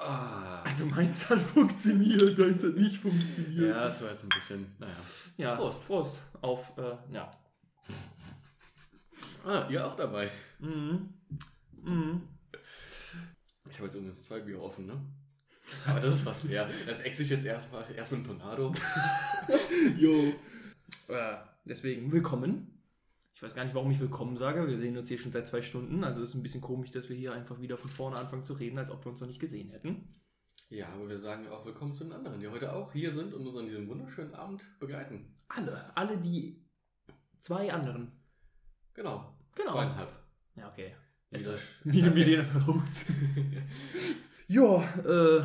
Ah. Also meins hat funktioniert, deins hat nicht funktioniert. Ja, das war jetzt ein bisschen, naja. Ja, Prost. Prost. Auf, äh, ja. Ah, ihr auch dabei. Mhm. Mhm. Ich habe jetzt übrigens zwei Bier offen, ne? Aber das ist fast leer. Das exe ich jetzt erstmal erst mit einem Tornado. Jo. Äh, deswegen willkommen. Ich weiß gar nicht, warum ich willkommen sage. Wir sehen uns hier schon seit zwei Stunden. Also ist ein bisschen komisch, dass wir hier einfach wieder von vorne anfangen zu reden, als ob wir uns noch nicht gesehen hätten. Ja, aber wir sagen auch willkommen zu den anderen, die heute auch hier sind und uns an diesem wunderschönen Abend begleiten. Alle. Alle die zwei anderen. Genau. Genau. Zweieinhalb. Ja, okay. Wie, wie den Ja, äh,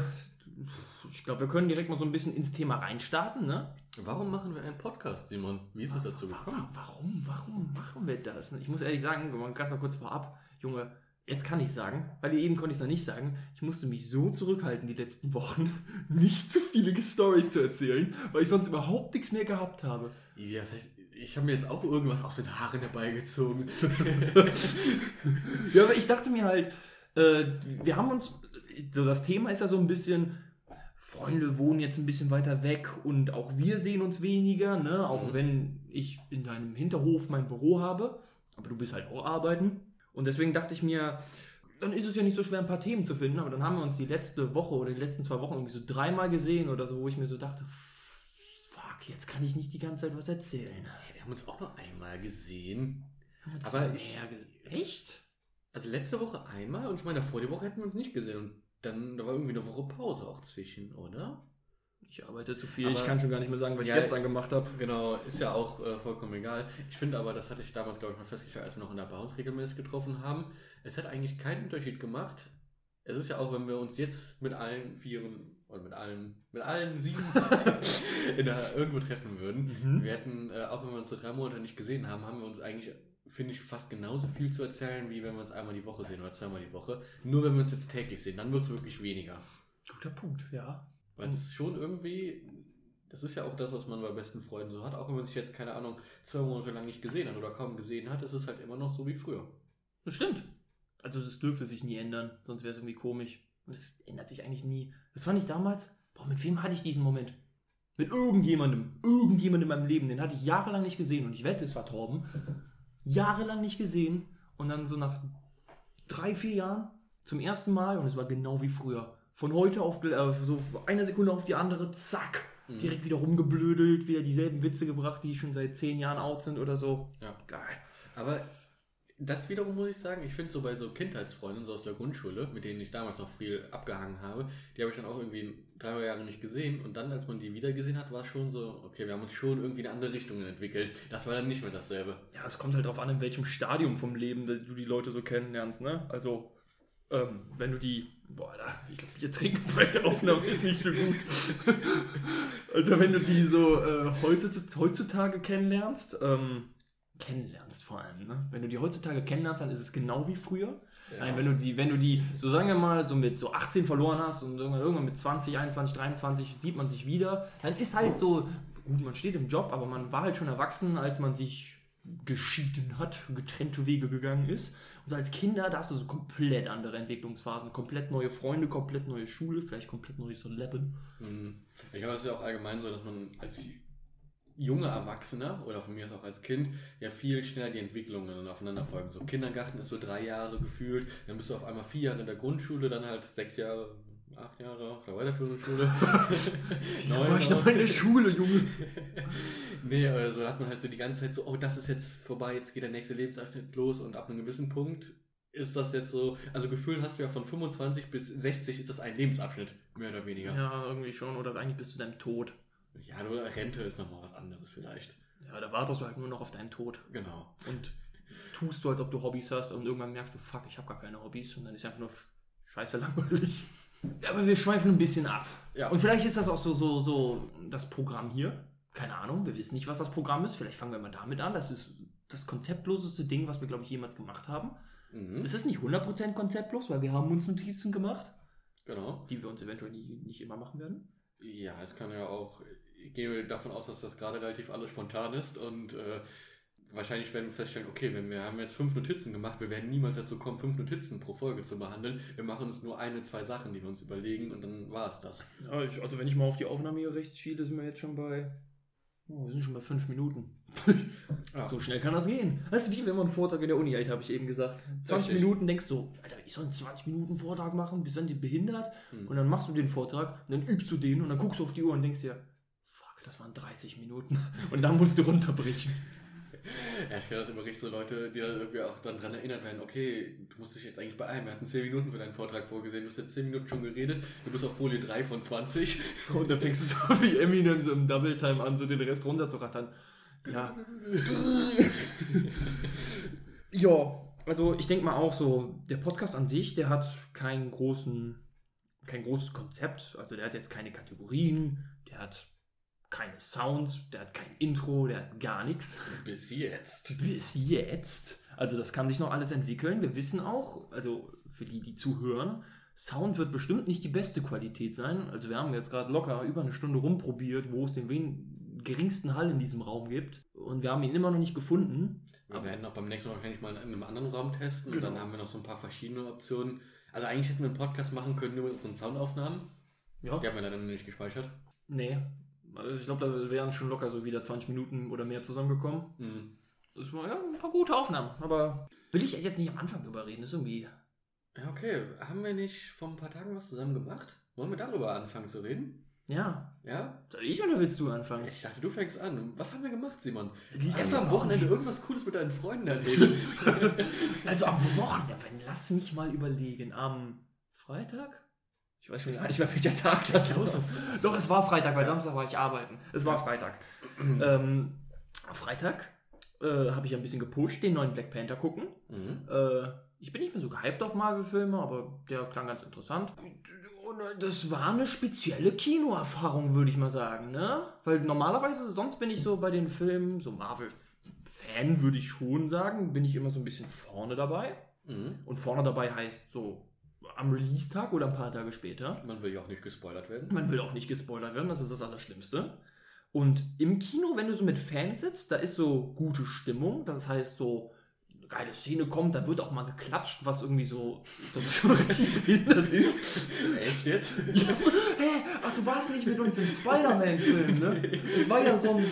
ich glaube, wir können direkt mal so ein bisschen ins Thema reinstarten, ne? Warum machen wir einen Podcast, Simon? Wie ist es dazu gekommen? wa- Warum, warum machen wir das? Ich muss ehrlich sagen, ganz noch kurz vorab, Junge, jetzt kann ich sagen, weil eben konnte ich es noch nicht sagen, ich musste mich so zurückhalten die letzten Wochen, nicht zu viele Stories zu erzählen, weil ich sonst überhaupt nichts mehr gehabt habe. Ja, das heißt, ich habe mir jetzt auch irgendwas aus den Haaren herbeigezogen. Ja, aber ich dachte mir halt, äh, wir haben uns, so das Thema ist ja so ein bisschen, Freunde wohnen jetzt ein bisschen weiter weg und auch wir sehen uns weniger, ne? Auch Mhm. wenn ich in deinem Hinterhof mein Büro habe, aber du bist halt auch arbeiten. Und deswegen dachte ich mir, dann ist es ja nicht so schwer, ein paar Themen zu finden, aber dann haben wir uns die letzte Woche oder die letzten zwei Wochen irgendwie so dreimal gesehen oder so, wo ich mir so dachte, fuck, jetzt kann ich nicht die ganze Zeit was erzählen. Wir haben uns auch noch einmal gesehen. Aber ich- Echt? Also letzte Woche einmal und ich meine, vor der Woche hätten wir uns nicht gesehen. Dann, da war irgendwie eine Woche Pause auch zwischen, oder? Ich arbeite zu viel, Aber- ich kann schon gar nicht mehr sagen, was Ja, ich gestern gemacht habe. Genau, ist ja auch äh, vollkommen egal. Ich finde aber, das hatte ich damals, glaube ich, mal festgestellt, als wir noch in der Bar uns regelmäßig getroffen haben. Es hat eigentlich keinen Unterschied gemacht. Es ist ja auch, wenn wir uns jetzt mit allen Vieren und mit allen, mit allen sieben in der, irgendwo treffen würden. Mhm. Wir hätten, äh, auch wenn wir uns so drei Monate nicht gesehen haben, haben wir uns eigentlich, finde ich, fast genauso viel zu erzählen, wie wenn wir uns einmal die Woche sehen oder zweimal die Woche. Nur wenn wir uns jetzt täglich sehen, dann wird es wirklich weniger. Guter Punkt, ja. Weil es ist schon irgendwie, das ist ja auch das, was man bei besten Freunden so hat, auch wenn man sich jetzt, keine Ahnung, zwei Monate lang nicht gesehen hat oder kaum gesehen hat, ist es halt immer noch so wie früher. Das stimmt. Also das dürfte sich nie ändern, sonst wäre es irgendwie komisch. Und das ändert sich eigentlich nie. Das fand ich damals, boah, mit wem hatte ich diesen Moment? Mit irgendjemandem, irgendjemandem in meinem Leben, den hatte ich jahrelang nicht gesehen und ich wette, es war Torben. Jahrelang nicht gesehen und dann so nach drei, vier Jahren zum ersten Mal und es war genau wie früher. Von heute auf äh, so eine Sekunde auf die andere, zack, Mhm. direkt wieder rumgeblödelt, wieder dieselben Witze gebracht, die schon seit zehn Jahren out sind oder so. Ja. Geil. Aber das wiederum muss ich sagen, ich finde so bei so Kindheitsfreunden so aus der Grundschule, mit denen ich damals noch viel abgehangen habe, die habe ich dann auch irgendwie drei Jahre nicht gesehen und dann, als man die wieder gesehen hat, war es schon so, okay, wir haben uns schon irgendwie in andere Richtungen entwickelt. Das war dann nicht mehr dasselbe. Ja, es kommt halt drauf an, in welchem Stadium vom Leben du die Leute so kennenlernst, ne? Also, ähm, wenn du die. Boah, Alter, ich glaube, Bier trinken bei der Aufnahme ist nicht so gut. also, wenn du die so äh, heutzutage kennenlernst, ähm, kennenlernst vor allem, ne? Wenn du die heutzutage kennenlernst, dann ist es genau wie früher. Nein, wenn du die, wenn du die, so sagen wir mal, so mit so 18 verloren hast und irgendwann, irgendwann mit 20, 21, 23 sieht man sich wieder, dann ist halt so, gut, man steht im Job, aber man war halt schon erwachsen, als man sich geschieden hat, getrennte Wege gegangen ist. Und so als Kinder, da hast du so komplett andere Entwicklungsphasen, komplett neue Freunde, komplett neue Schule, vielleicht komplett neues Leben. Mhm. Ich glaube, es ist ja auch allgemein so, dass man als junger Erwachsener oder von mir aus auch als Kind ja viel schneller die Entwicklungen aufeinander folgen. So Kindergarten ist so drei Jahre gefühlt, dann bist du auf einmal vier Jahre in der Grundschule, dann halt sechs Jahre, acht Jahre auf der weiterführenden Schule. Da war ich noch in der Schule, Junge. nee, aber so hat man halt so die ganze Zeit so, oh, das ist jetzt vorbei, jetzt geht der nächste Lebensabschnitt los und ab einem gewissen Punkt ist das jetzt so, also gefühlt hast du ja von 25 bis 60 ist das ein Lebensabschnitt, mehr oder weniger. Ja, irgendwie schon, oder eigentlich bis zu deinem Tod. Ja, nur Rente ist nochmal was anderes vielleicht. Ja, da wartest du halt nur noch auf deinen Tod. Genau. und tust du, als ob du Hobbys hast und irgendwann merkst du, fuck, ich habe gar keine Hobbys und dann ist einfach nur sch- scheiße langweilig. Ja, aber wir schweifen ein bisschen ab. Ja. Und vielleicht ist das auch so, so, so das Programm hier. Keine Ahnung, wir wissen nicht, was das Programm ist. Vielleicht fangen wir mal damit an. Das ist das konzeptloseste Ding, was wir, glaube ich, jemals gemacht haben. Mhm. Es ist nicht 100% konzeptlos, weil wir haben uns Notizen gemacht, Genau. die wir uns eventuell nie, nicht immer machen werden. Ja, es kann ja auch, gehe davon aus, dass das gerade relativ alles spontan ist und äh, wahrscheinlich werden wir feststellen, okay, wenn wir haben jetzt fünf Notizen gemacht, wir werden niemals dazu kommen, fünf Notizen pro Folge zu behandeln. Wir machen uns nur eine, zwei Sachen, die wir uns überlegen und dann war es das. Ja, ich, also wenn ich mal auf die Aufnahme hier rechts schiele, sind wir jetzt schon bei. Oh, wir sind schon bei fünf Minuten. Ja. So schnell kann das gehen. Das ist wie wenn man einen Vortrag in der Uni hält, habe ich eben gesagt. 20 Richtig. Minuten denkst du, Alter, ich soll einen 20 Minuten Vortrag machen, bist dann behindert? Hm. Und dann machst du den Vortrag und dann übst du den und dann guckst du auf die Uhr und denkst dir, das waren 30 Minuten. Und dann musst du runterbrechen. Ja, ich kenne das immer richtig so Leute, die dann irgendwie auch dann dran erinnert werden, okay, du musst dich jetzt eigentlich beeilen. Wir hatten 10 Minuten für deinen Vortrag vorgesehen, du hast jetzt 10 Minuten schon geredet, du bist auf Folie 3 von 20. Und dann fängst du so wie Eminem so im Double Time an, so den Rest runterzurattern. Ja. ja, also ich denke mal auch so, der Podcast an sich, der hat keinen großen, kein großes Konzept. Also der hat jetzt keine Kategorien, der hat keine Sounds, der hat kein Intro, der hat gar nichts. Bis jetzt. Bis jetzt. Also das kann sich noch alles entwickeln. Wir wissen auch, also für die, die zuhören, Sound wird bestimmt nicht die beste Qualität sein. Also wir haben jetzt gerade locker über eine Stunde rumprobiert, wo es den geringsten Hall in diesem Raum gibt. Und wir haben ihn immer noch nicht gefunden. Wir werden auch beim nächsten Mal wahrscheinlich mal in einem anderen Raum testen Genau. und dann haben wir noch so ein paar verschiedene Optionen. Also eigentlich hätten wir einen Podcast machen können nur mit unseren Soundaufnahmen. Ja. Die haben wir leider noch nicht gespeichert. Nee. Also ich glaube, da wären schon locker so wieder 20 Minuten oder mehr zusammengekommen. Hm. Das war ja ein paar gute Aufnahmen. Aber will ich jetzt nicht am Anfang drüber reden. Das ist irgendwie. Ja, okay. Haben wir nicht vor ein paar Tagen was zusammen gemacht? Wollen wir darüber anfangen zu reden? Ja. Ja? Soll ich oder willst du anfangen? Ich dachte, du fängst an. Was haben wir gemacht, Simon? Hast du am Wochenende irgendwas Cooles mit deinen Freunden erlebt? Also am Wochenende, wenn, lass mich mal überlegen. Am Freitag? Ich weiß schon gar nicht mehr, welcher Tag das war. Doch, es war Freitag, weil Samstag war ich arbeiten. Es war Freitag. ähm, am Freitag äh, habe ich ein bisschen gepusht, den neuen Black Panther gucken. mhm. Äh, ich bin nicht mehr so gehypt auf Marvel-Filme, aber der klang ganz interessant. Und äh, das war eine spezielle Kinoerfahrung, würde ich mal sagen, ne? Weil normalerweise, sonst bin ich so bei den Filmen, so Marvel-Fan würde ich schon sagen, bin ich immer so ein bisschen vorne dabei. Mhm. Und vorne dabei heißt so am Release-Tag oder ein paar Tage später. Man will ja auch nicht gespoilert werden. Man will auch nicht gespoilert werden, das ist das Allerschlimmste. Und im Kino, wenn du so mit Fans sitzt, da ist so gute Stimmung. Das heißt, so eine geile Szene kommt, da wird auch mal geklatscht, was irgendwie so, so richtig behindert ist. Echt jetzt? Ja, hä, ach, du warst nicht mit uns im Spider-Man-Film, ne? Es war ja so ein.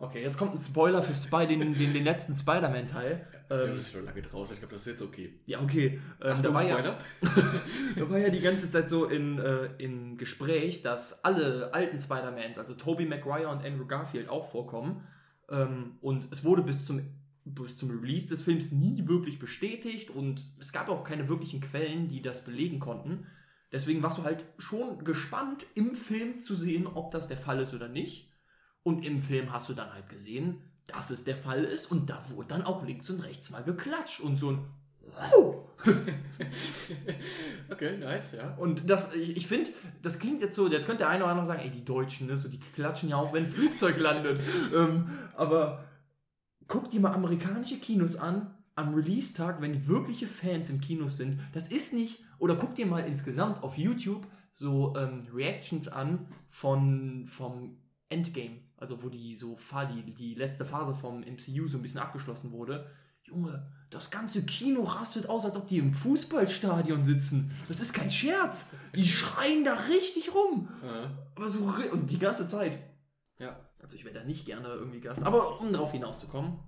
Okay, jetzt kommt ein Spoiler für Spy, den, den, den letzten Spider-Man-Teil. Wir Ähm, sind schon lange draußen, ich glaube, das ist jetzt okay. ja, okay. Ähm, da, war ja, Spoiler. da war ja die ganze Zeit so in, äh, in Gespräch, dass alle alten Spider-Mans, also Tobey Maguire und Andrew Garfield, auch vorkommen. Ähm, und es wurde bis zum, bis zum Release des Films nie wirklich bestätigt und es gab auch keine wirklichen Quellen, die das belegen konnten. Deswegen warst du halt schon gespannt, im Film zu sehen, ob das der Fall ist oder nicht. Und im Film hast du dann halt gesehen, dass es der Fall ist und da wurde dann auch links und rechts mal geklatscht und so ein! Okay, nice, ja. Und das, ich, ich finde, das klingt jetzt so, jetzt könnte der eine oder andere sagen, ey, die Deutschen, ne, so, die klatschen ja auch, wenn ein Flugzeug landet. ähm, aber guck dir mal amerikanische Kinos an, am Release-Tag, wenn wirkliche Fans im Kino sind. Das ist nicht, oder guck dir mal insgesamt auf YouTube so ähm, Reactions an von, vom Endgame, also wo die so die, die letzte Phase vom MCU so ein bisschen abgeschlossen wurde. Junge, das ganze Kino rastet aus, als ob die im Fußballstadion sitzen. Das ist kein Scherz. Die schreien da richtig rum. Äh, Aber so und die ganze Zeit. ja. Also ich wäre da nicht gerne irgendwie Gast. Aber um darauf hinauszukommen,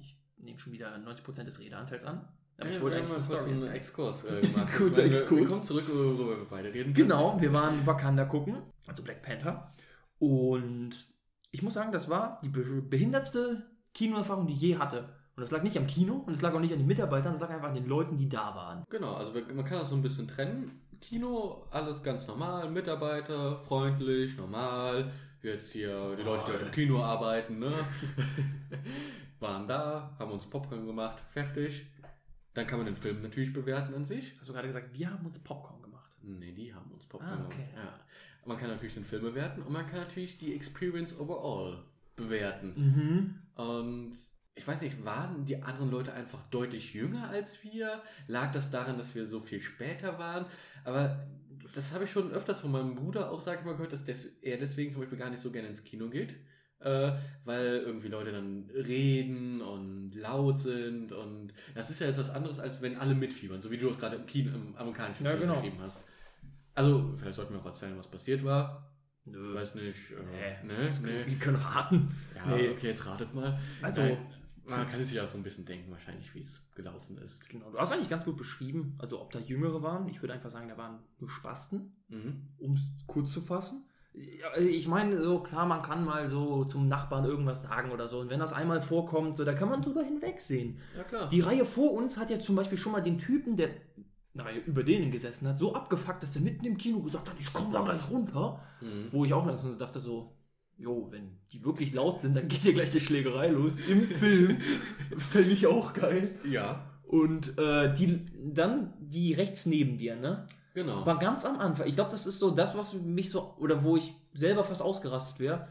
ich nehme schon wieder 90% des Redeanteils an. Aber ich Ja, wollte eigentlich mal kurz einen. Exkurs äh, gemacht. Kurzer meine, wir- Exkurs. Wir kommen zurück, worüber wir beide reden. können. Genau, wir waren Wakanda gucken, also Black Panther. Und ich muss sagen, das war die be- behindertste Kinoerfahrung, die ich je hatte. Und das lag nicht am Kino und es lag auch nicht an den Mitarbeitern, das lag einfach an den Leuten, die da waren. Genau, also man kann das so ein bisschen trennen. Kino, alles ganz normal, Mitarbeiter, freundlich, normal. Jetzt hier die Leute, die halt im Kino arbeiten, ne? waren da, haben uns Popcorn gemacht, fertig. Dann kann man den Film natürlich bewerten an sich. Hast du gerade gesagt, wir haben uns Popcorn gemacht. Nee, die haben uns Popcorn Ah, okay. gemacht. Ja. Man kann natürlich den Film bewerten und man kann natürlich die Experience overall bewerten. Mhm. Und ich weiß nicht, waren die anderen Leute einfach deutlich jünger als wir? Lag das daran, dass wir so viel später waren? Aber das habe ich schon öfters von meinem Bruder auch, sag ich mal, gehört, dass er deswegen zum Beispiel gar nicht so gerne ins Kino geht, äh, weil irgendwie Leute dann reden und laut sind und das ist ja jetzt was anderes, als wenn alle mitfiebern, so wie du es gerade im Kino, im amerikanischen Ja, Film genau. beschrieben hast. Also, vielleicht sollten wir auch erzählen, was passiert war. Nö. Weiß nicht. Äh, Nee. ne, ne. Wir können raten. Ja, Nee. okay, jetzt ratet mal. Also- Nein, man kann sich ja so ein bisschen denken, wahrscheinlich, wie es gelaufen ist. Genau, du hast eigentlich ganz gut beschrieben, also ob da Jüngere waren. Ich würde einfach sagen, da waren nur Spasten, Mhm. um es kurz zu fassen. Ja, Ich meine, so klar, man kann mal so zum Nachbarn irgendwas sagen oder so. Und wenn das einmal vorkommt, so, da kann man drüber hinwegsehen. Ja, klar. Die Reihe vor uns hat ja zum Beispiel schon mal den Typen, der naja, über denen gesessen hat, so abgefuckt, dass er mitten im Kino gesagt hat, ich komme da gleich runter. Mhm. Wo ich auch erst mal so dachte so, jo, wenn die wirklich laut sind, dann geht hier gleich die Schlägerei los im Film. Fände ich auch geil. Ja, Und äh, die, dann die rechts neben dir, ne? genau. War ganz am Anfang. Ich glaube, das ist so das, was mich so, oder wo ich selber fast ausgerastet wäre.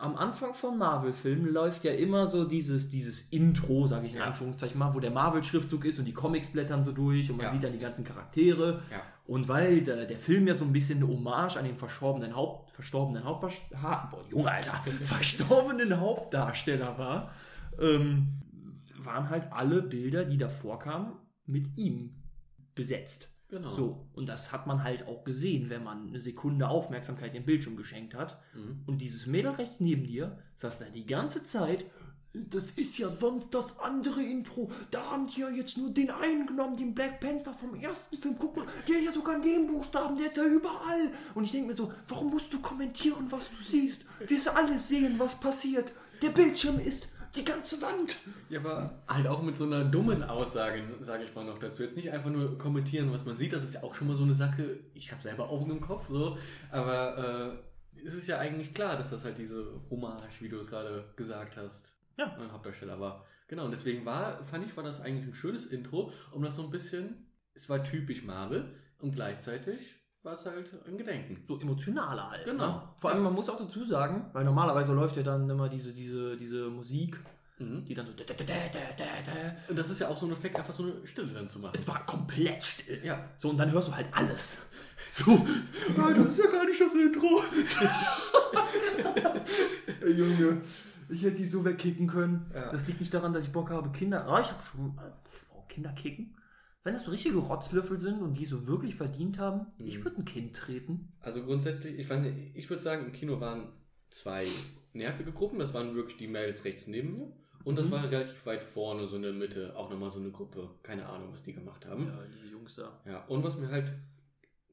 Am Anfang von Marvel-Filmen läuft ja immer so dieses, dieses Intro, sage ich in Ja. Anführungszeichen mal, wo der Marvel-Schriftzug ist und die Comics blättern so durch und man Ja. sieht dann die ganzen Charaktere. Ja. Und weil der, der Film ja so ein bisschen eine Hommage an den verstorbenen, Haupt, verstorbenen Hauptdarsteller, ha, boah, Junge, Alter, verstorbenen Hauptdarsteller war, ähm, waren halt alle Bilder, die davor kamen, mit ihm besetzt. Genau. So, und das hat man halt auch gesehen, wenn man eine Sekunde Aufmerksamkeit dem Bildschirm geschenkt hat. Mhm. Und dieses Mädel rechts neben dir saß da die ganze Zeit. Das ist ja sonst das andere Intro. Da haben die ja jetzt nur den einen genommen, den Black Panther vom ersten Film. Guck mal, der ist ja sogar in dem Buchstaben, der ist ja überall. Und ich denke mir so, warum musst du kommentieren, was du siehst? Wir alle sehen, was passiert. Der Bildschirm ist die ganze Wand. Ja, aber halt auch mit so einer dummen Aussage, sage ich mal noch dazu. Jetzt nicht einfach nur kommentieren, was man sieht, das ist ja auch schon mal so eine Sache. Ich habe selber Augen im Kopf, so, aber äh, es ist ja eigentlich klar, dass das halt diese Hommage, wie du es gerade gesagt hast, Ja. ein Hauptdarsteller war. Genau, und deswegen war, fand ich, war das eigentlich ein schönes Intro, um das so ein bisschen, es war typisch Marvel und gleichzeitig war es halt ein Gedenken. so emotionaler halt. Genau. Ne? Vor allem, man muss auch dazu sagen, weil normalerweise läuft ja dann immer diese, diese, diese Musik, Mhm. die dann so. da, da, da. Und das ist ja auch so ein Effekt, einfach so eine Stille drin zu machen. Es war komplett still. ja, So, und dann hörst du halt alles. So, ah, das ist ja gar nicht das Intro. Ey, Junge, ich hätte die so wegkicken können. Ja. Das liegt nicht daran, dass ich Bock habe, Kinder. Ah, ich habe schon. Äh, oh, Kinder kicken? Wenn das so richtige Rotzlöffel sind und die so wirklich verdient haben, ich Mhm. würde ein Kind treten. Also grundsätzlich, ich weiß nicht, ich würde sagen, im Kino waren zwei nervige Gruppen. Das waren wirklich die Mails rechts neben mir. Und das Mhm. war relativ weit vorne, so in der Mitte, auch nochmal so eine Gruppe. Keine Ahnung, was die gemacht haben. Ja, diese Jungs da. Ja, und was mir halt,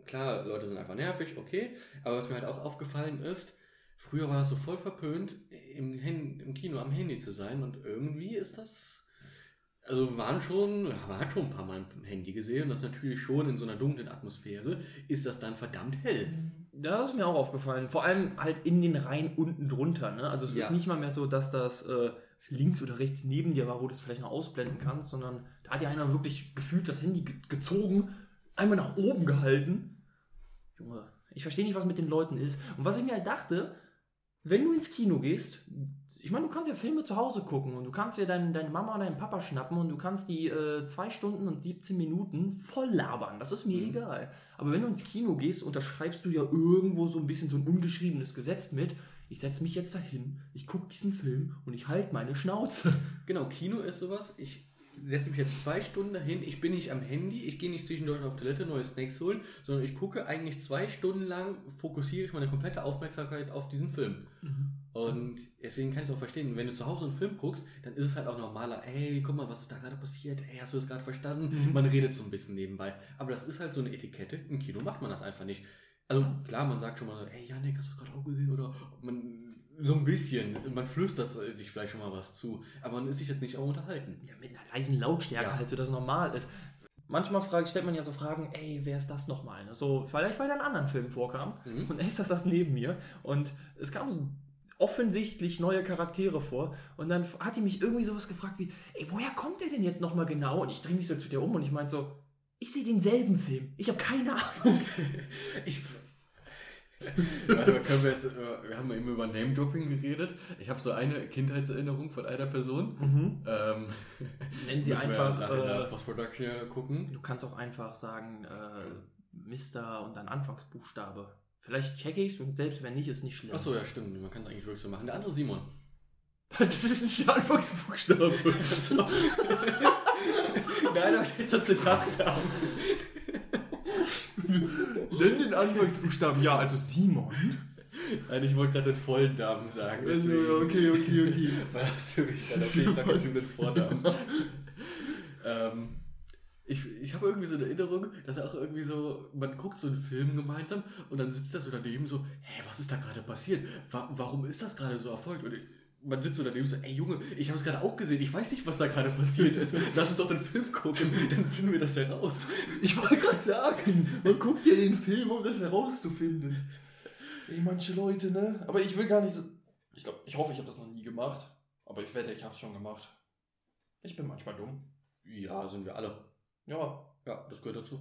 klar, Leute sind einfach nervig, okay, aber was mir halt auch aufgefallen ist, früher war das so voll verpönt, im, im Kino am Handy zu sein und irgendwie ist das, also waren schon, man hat schon ein paar Mal ein Handy gesehen und das natürlich schon in so einer dunklen Atmosphäre ist das dann verdammt hell. Ja, das ist mir auch aufgefallen. Vor allem halt in den Reihen unten drunter. Ne? Also es Ja. ist nicht mal mehr so, dass das äh, links oder rechts neben dir war, wo du es vielleicht noch ausblenden kannst, sondern da hat ja einer wirklich gefühlt das Handy ge gezogen, einmal nach oben gehalten. Junge, ich verstehe nicht, was mit den Leuten ist. Und was ich mir halt dachte, wenn du ins Kino gehst, ich meine, du kannst ja Filme zu Hause gucken und du kannst ja dein, deine Mama und deinen Papa schnappen und du kannst die äh, 2 Stunden und 17 Minuten voll labern. Das ist mir Mhm. egal. Aber wenn du ins Kino gehst, unterschreibst du ja irgendwo so ein bisschen so ein ungeschriebenes Gesetz mit. Ich setze mich jetzt dahin, ich gucke diesen Film und ich halte meine Schnauze. Genau, Kino ist sowas, ich setze mich jetzt zwei Stunden dahin, ich bin nicht am Handy, ich gehe nicht zwischendurch auf Toilette neue Snacks holen, sondern ich gucke eigentlich zwei Stunden lang, fokussiere ich meine komplette Aufmerksamkeit auf diesen Film. Und deswegen kann ich es auch verstehen, wenn du zu Hause einen Film guckst, dann ist es halt auch normaler, ey, guck mal, was ist da gerade passiert, ey, hast du das gerade verstanden? Mhm. Man redet so ein bisschen nebenbei. Aber das ist halt so eine Etikette, im Kino macht man das einfach nicht. Also klar, man sagt schon mal so, ey, Janik, hast du das gerade auch gesehen? Oder man, so ein bisschen, man flüstert sich vielleicht schon mal was zu, aber man ist sich jetzt nicht auch unterhalten. Ja, mit einer leisen Lautstärke Ja. halt, so dass normal ist. Manchmal fragt, stellt man ja so Fragen, ey, wer ist das nochmal? Ne? So, vielleicht weil der in anderen Filmen vorkam. Mhm. Und echt, das das neben mir. Und es kamen so offensichtlich neue Charaktere vor. Und dann hat die mich irgendwie sowas gefragt wie, ey, woher kommt der denn jetzt nochmal genau? Und ich drehe mich so zu dir um und ich meinte so, ich sehe denselben Film. Ich habe keine Ahnung. Ich. Warte mal, können wir jetzt, äh, wir haben eben über Name-Dropping geredet. Ich habe so eine Kindheitserinnerung von einer Person. Ähm, Nennen sie einfach, äh, Post-Production gucken. du kannst auch einfach sagen, äh, Mister und dann Anfangsbuchstabe. Vielleicht checke ich es und selbst wenn nicht, ist nicht schlimm. Achso, ja, stimmt. Man kann es eigentlich wirklich so machen. Der andere Simon. Das ist ein Anfangsbuchstabe. Nein, aber jetzt hat sie Nachnamen. Nenn den Anfangsbuchstaben. Ja, also Simon. Nein, ich wollte gerade den vollen Namen sagen. Also, okay, okay, okay. War das für mich dann okay, ich sag jetzt den Vornamen. ähm, ich ich habe irgendwie so eine Erinnerung, dass auch irgendwie so, man guckt so einen Film gemeinsam und dann sitzt er so daneben so, hä, was ist da gerade passiert? Wa warum ist das gerade so erfolgt? Und man sitzt so daneben so, ey Junge, ich habe es gerade auch gesehen, ich weiß nicht, was da gerade passiert ist. Lass uns doch den Film gucken, dann finden wir das heraus. Ich wollte gerade sagen, man guckt ja den Film, um das herauszufinden. Ey, manche Leute, ne? Aber ich will gar nicht so. Ich glaube, ich hoffe, ich habe das noch nie gemacht. Aber ich wette, ich habe es schon gemacht. Ich bin manchmal dumm. Ja, sind wir alle. Ja, Ja, das gehört dazu.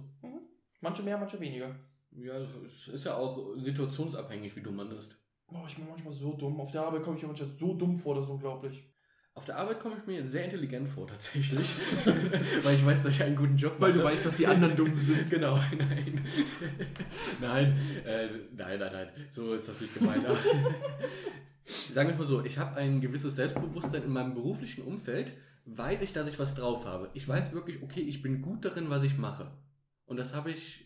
manche mehr, manche weniger. Ja, es ist ja auch situationsabhängig, wie dumm man ist. Boah, ich bin manchmal so dumm. Auf der Arbeit komme ich mir manchmal so dumm vor, das ist unglaublich. Auf der Arbeit komme ich mir sehr intelligent vor, tatsächlich. Weil ich weiß, dass ich einen guten Job mache. weißt, dass die anderen dumm sind. Genau, nein. nein, äh, nein, nein, nein. So ist das nicht gemeint. Sagen wir mal so, ich habe ein gewisses Selbstbewusstsein in meinem beruflichen Umfeld, weiß ich, dass ich was drauf habe. Ich weiß wirklich, okay, ich bin gut darin, was ich mache. Und das habe ich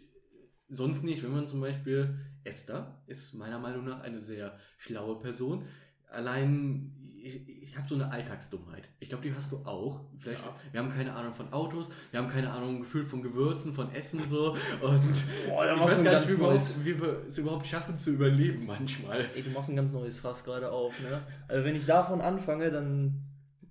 sonst nicht. Wenn man zum Beispiel, Esther ist meiner Meinung nach eine sehr schlaue Person. Allein, ich, ich habe so eine Alltagsdummheit. Ich glaube, die hast du auch. Vielleicht, Ja. wir haben keine Ahnung von Autos, wir haben keine Ahnung, Gefühl von Gewürzen, von Essen so. Und Boah, da ich weiß du gar nicht, wie, neues- wie wir es überhaupt schaffen zu überleben manchmal. Ey, du machst ein ganz neues Fass gerade auf, ne? Also wenn ich davon anfange, dann.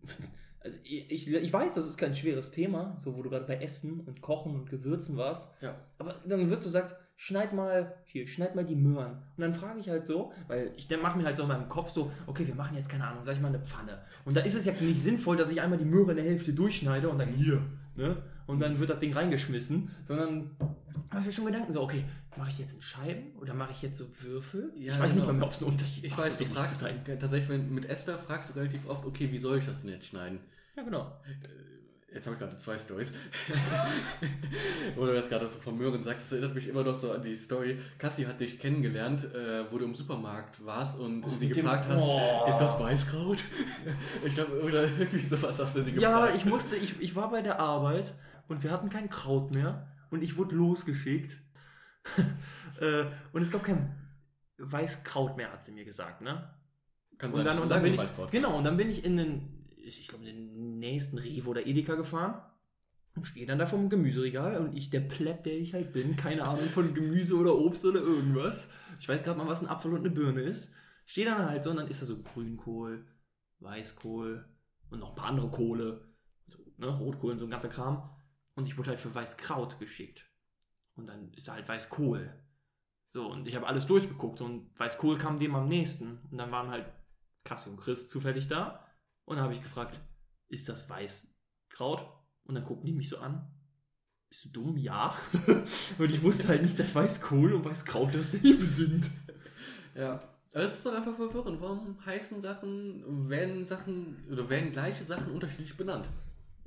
Also ich, ich, ich weiß, das ist kein schweres Thema, so wo du gerade bei Essen und Kochen und Gewürzen warst. Ja. Aber dann wird so gesagt, schneid mal, hier, schneid mal die Möhren. Und dann frage ich halt so, weil ich mache mir halt so in meinem Kopf so, okay, wir machen jetzt keine Ahnung, sag ich mal eine Pfanne. Und da ist es ja nicht sinnvoll, dass ich einmal die Möhre in der Hälfte durchschneide und dann hier, ne? Und dann wird das Ding reingeschmissen, sondern habe ich mir schon Gedanken so, okay, mache ich jetzt in Scheiben oder mache ich jetzt so Würfel? Ja, ich weiß nicht genau. mal mehr, ob es einen Unterschied Ich macht, weiß, du fragst tatsächlich mit Esther fragst du relativ oft, okay, wie soll ich das denn jetzt schneiden? Ja, genau. Jetzt habe ich gerade zwei Stories. Wo du jetzt gerade so von Möhren sagst, das erinnert mich immer noch so an die Story. Cassie hat dich kennengelernt, äh, wo du im Supermarkt warst und Oh, sie mit dem- gefragt hast, Oh. ist das Weißkraut? ich glaube, oder irgendwie sowas hast du sie Ja, gefragt. ich musste, ich, ich war bei der Arbeit und wir hatten kein Kraut mehr und ich wurde losgeschickt. äh, und es gab kein Weißkraut mehr, hat sie mir gesagt, ne? Kann Und sein. dann, und dann bin ich, Weißkraut. genau, und dann bin ich in den, ich glaube, in den nächsten Rewe oder Edeka gefahren und stehe dann da vom Gemüseregal und ich, der Plepp, der ich halt bin, keine Ahnung von Gemüse oder Obst oder irgendwas. Ich weiß gerade mal, was ein Apfel und eine Birne ist. Stehe dann halt so und dann ist da so Grünkohl, Weißkohl und noch ein paar andere Kohle, so, ne, Rotkohl und so ein ganzer Kram. Und ich wurde halt für Weißkraut geschickt. Und dann ist da halt Weißkohl. So, und ich habe alles durchgeguckt und Weißkohl kam dem am nächsten. Und dann waren halt Cassie und Chris zufällig da. Und dann habe ich gefragt, ist das Weißkraut? Und dann gucken die mich so an. Bist du dumm? Ja. und ich wusste halt nicht, dass Weißkohl und Weißkraut dasselbe sind. Ja. Es ist doch einfach verwirrend. Warum heißen Sachen, werden Sachen, oder werden gleiche Sachen unterschiedlich benannt?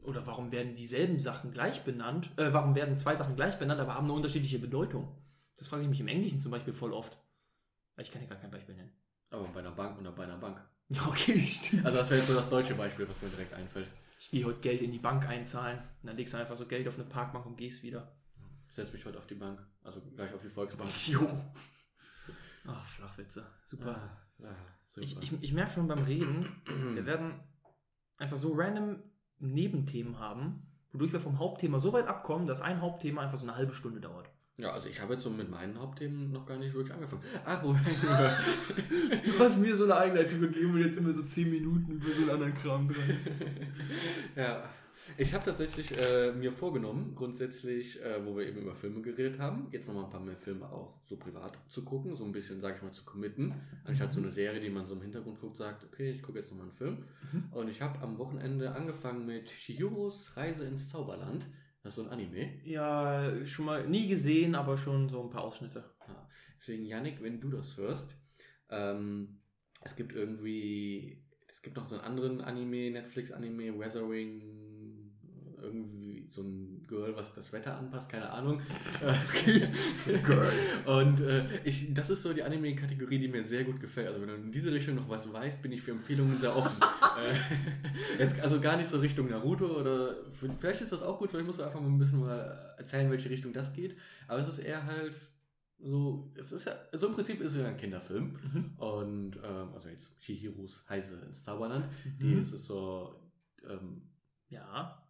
Oder warum werden dieselben Sachen gleich benannt? Äh, warum werden zwei Sachen gleich benannt, aber haben eine unterschiedliche Bedeutung? Das frage ich mich im Englischen zum Beispiel voll oft. Ich kann ja gar kein Beispiel nennen. Aber bei einer Bank oder bei einer Bank. Okay, stimmt. Also das wäre jetzt so das deutsche Beispiel, was mir direkt einfällt. Ich gehe heute Geld in die Bank einzahlen. Und dann legst du einfach so Geld auf eine Parkbank und gehst wieder. Ich setze mich heute auf die Bank. Also gleich auf die Volksbank. Jo. Ach, Flachwitze. Super. Ah, ah, super. Ich, ich, ich merke schon beim Reden, wir werden einfach so random Nebenthemen haben, wodurch wir vom Hauptthema so weit abkommen, dass ein Hauptthema einfach so eine halbe Stunde dauert. Ja, also ich habe jetzt so mit meinen Hauptthemen noch gar nicht wirklich angefangen. Ah, wo, Du hast mir so eine Einleitung gegeben und jetzt sind wir so 10 Minuten über so einen anderen Kram dran. ja. Ich habe tatsächlich äh, mir vorgenommen, grundsätzlich, äh, wo wir eben über Filme geredet haben, jetzt nochmal ein paar mehr Filme auch so privat zu gucken, so ein bisschen, sag ich mal, zu committen. Anstatt so eine Serie, die man so im Hintergrund guckt, sagt, okay, ich gucke jetzt nochmal einen Film. Mhm. Und ich habe am Wochenende angefangen mit Chihiros Reise ins Zauberland. Das ist so ein Anime. Ja, schon mal nie gesehen, aber schon so ein paar Ausschnitte. Ja. Deswegen, Yannick, wenn du das hörst, ähm, es gibt irgendwie, es gibt noch so einen anderen Anime, Netflix-Anime, Weathering, irgendwie, irgendwie so ein Girl, was das Wetter anpasst, keine Ahnung. Girl. Und äh, ich, das ist so die Anime-Kategorie, die mir sehr gut gefällt. Also wenn du in diese Richtung noch was weißt, bin ich für Empfehlungen sehr offen. äh, jetzt also gar nicht so Richtung Naruto oder vielleicht ist das auch gut, vielleicht musst du einfach mal ein bisschen mal erzählen, welche Richtung das geht. Aber es ist eher halt so, es ist ja, so im Prinzip ist es ja ein Kinderfilm. Mhm. Und, ähm, also jetzt Chihiros Heise ins Zauberland, mhm. die ist es so, ähm, ja.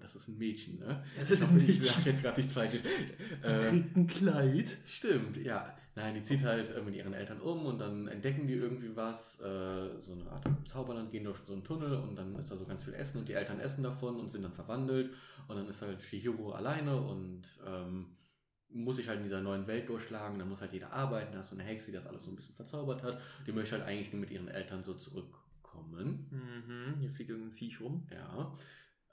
Das ist ein Mädchen, ne? Ja, das ist ein Mädchen. Ich sag jetzt gerade nichts Falsches. Die äh, trägt ein Kleid. Stimmt, ja. Nein, die zieht halt äh, mit ihren Eltern um und dann entdecken die irgendwie was, äh, so eine Art Zauberland, gehen durch so einen Tunnel und dann ist da so ganz viel Essen und die Eltern essen davon und sind dann verwandelt und dann ist halt Shihiro alleine und ähm, muss sich halt in dieser neuen Welt durchschlagen, dann muss halt jeder arbeiten, da ist so eine Hexe, die das alles so ein bisschen verzaubert hat, die möchte halt eigentlich nur mit ihren Eltern so zurückkommen. Mhm, hier fliegt irgendein Viech rum. Ja.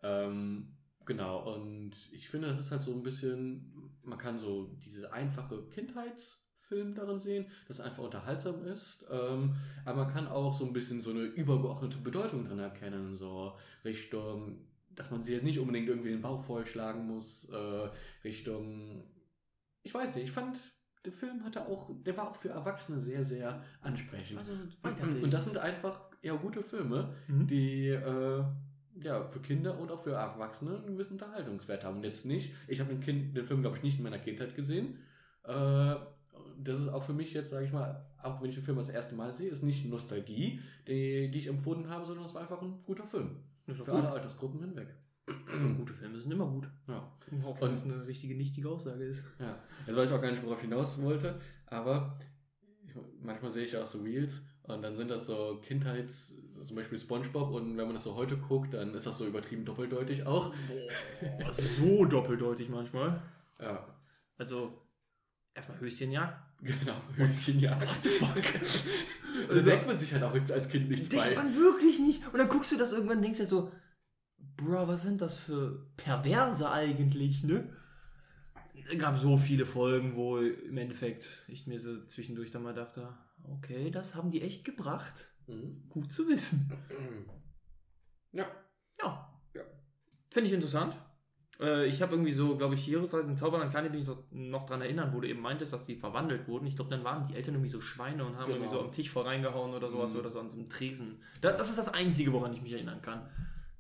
Ähm, genau, und ich finde, das ist halt so ein bisschen, man kann so diese einfache Kindheitsfilm darin sehen, das einfach unterhaltsam ist. Ähm, aber man kann auch so ein bisschen so eine übergeordnete Bedeutung drin erkennen, so Richtung, dass man sich jetzt nicht unbedingt irgendwie den Bauch vollschlagen muss, äh, Richtung ich weiß nicht, ich fand, der Film hatte auch, der war auch für Erwachsene sehr, sehr ansprechend. Also Und das sind einfach ja gute Filme, mhm. die äh, ja für Kinder und auch für Erwachsene einen gewissen Unterhaltungswert haben. Und jetzt nicht, ich habe den, kind, den Film, glaube ich, nicht in meiner Kindheit gesehen. Äh, das ist auch für mich jetzt, sage ich mal, auch wenn ich den Film das erste Mal sehe, ist nicht Nostalgie, die, die ich empfunden habe, sondern es war einfach ein guter Film. Für gut. alle Altersgruppen hinweg. Also gute Filme sind immer gut. Ja. Auch wenn es eine richtige nichtige Aussage ist. Ja. Jetzt weiß ich auch gar nicht, worauf ich hinaus wollte, aber manchmal sehe ich auch so Reels und dann sind das so Kindheits, zum Beispiel Spongebob und wenn man das so heute guckt, dann ist das so übertrieben doppeldeutig auch. Boah, so doppeldeutig manchmal. Ja. Also, erstmal Höschenjagd. Genau, Höschenjagd. What the fuck? da also, denkt man sich halt auch als Kind nichts denkt bei. Denkt man wirklich nicht. Und dann guckst du das irgendwann und denkst dir so, Bro, was sind das für Perverse eigentlich, ne? Es gab so viele Folgen, wo im Endeffekt ich mir so zwischendurch dann mal dachte, okay, das haben die echt gebracht. Mhm. Gut zu wissen. Ja. Ja. ja. Finde ich interessant. Äh, ich habe irgendwie so, glaube ich, hier in Zauberland kann ich mich noch daran erinnern, wo du eben meintest, dass die verwandelt wurden. Ich glaube, dann waren die Eltern irgendwie so Schweine und haben genau. irgendwie so am Tisch voreingehauen oder sowas mhm. oder so an so einem Tresen. das ist das Einzige, woran ich mich erinnern kann.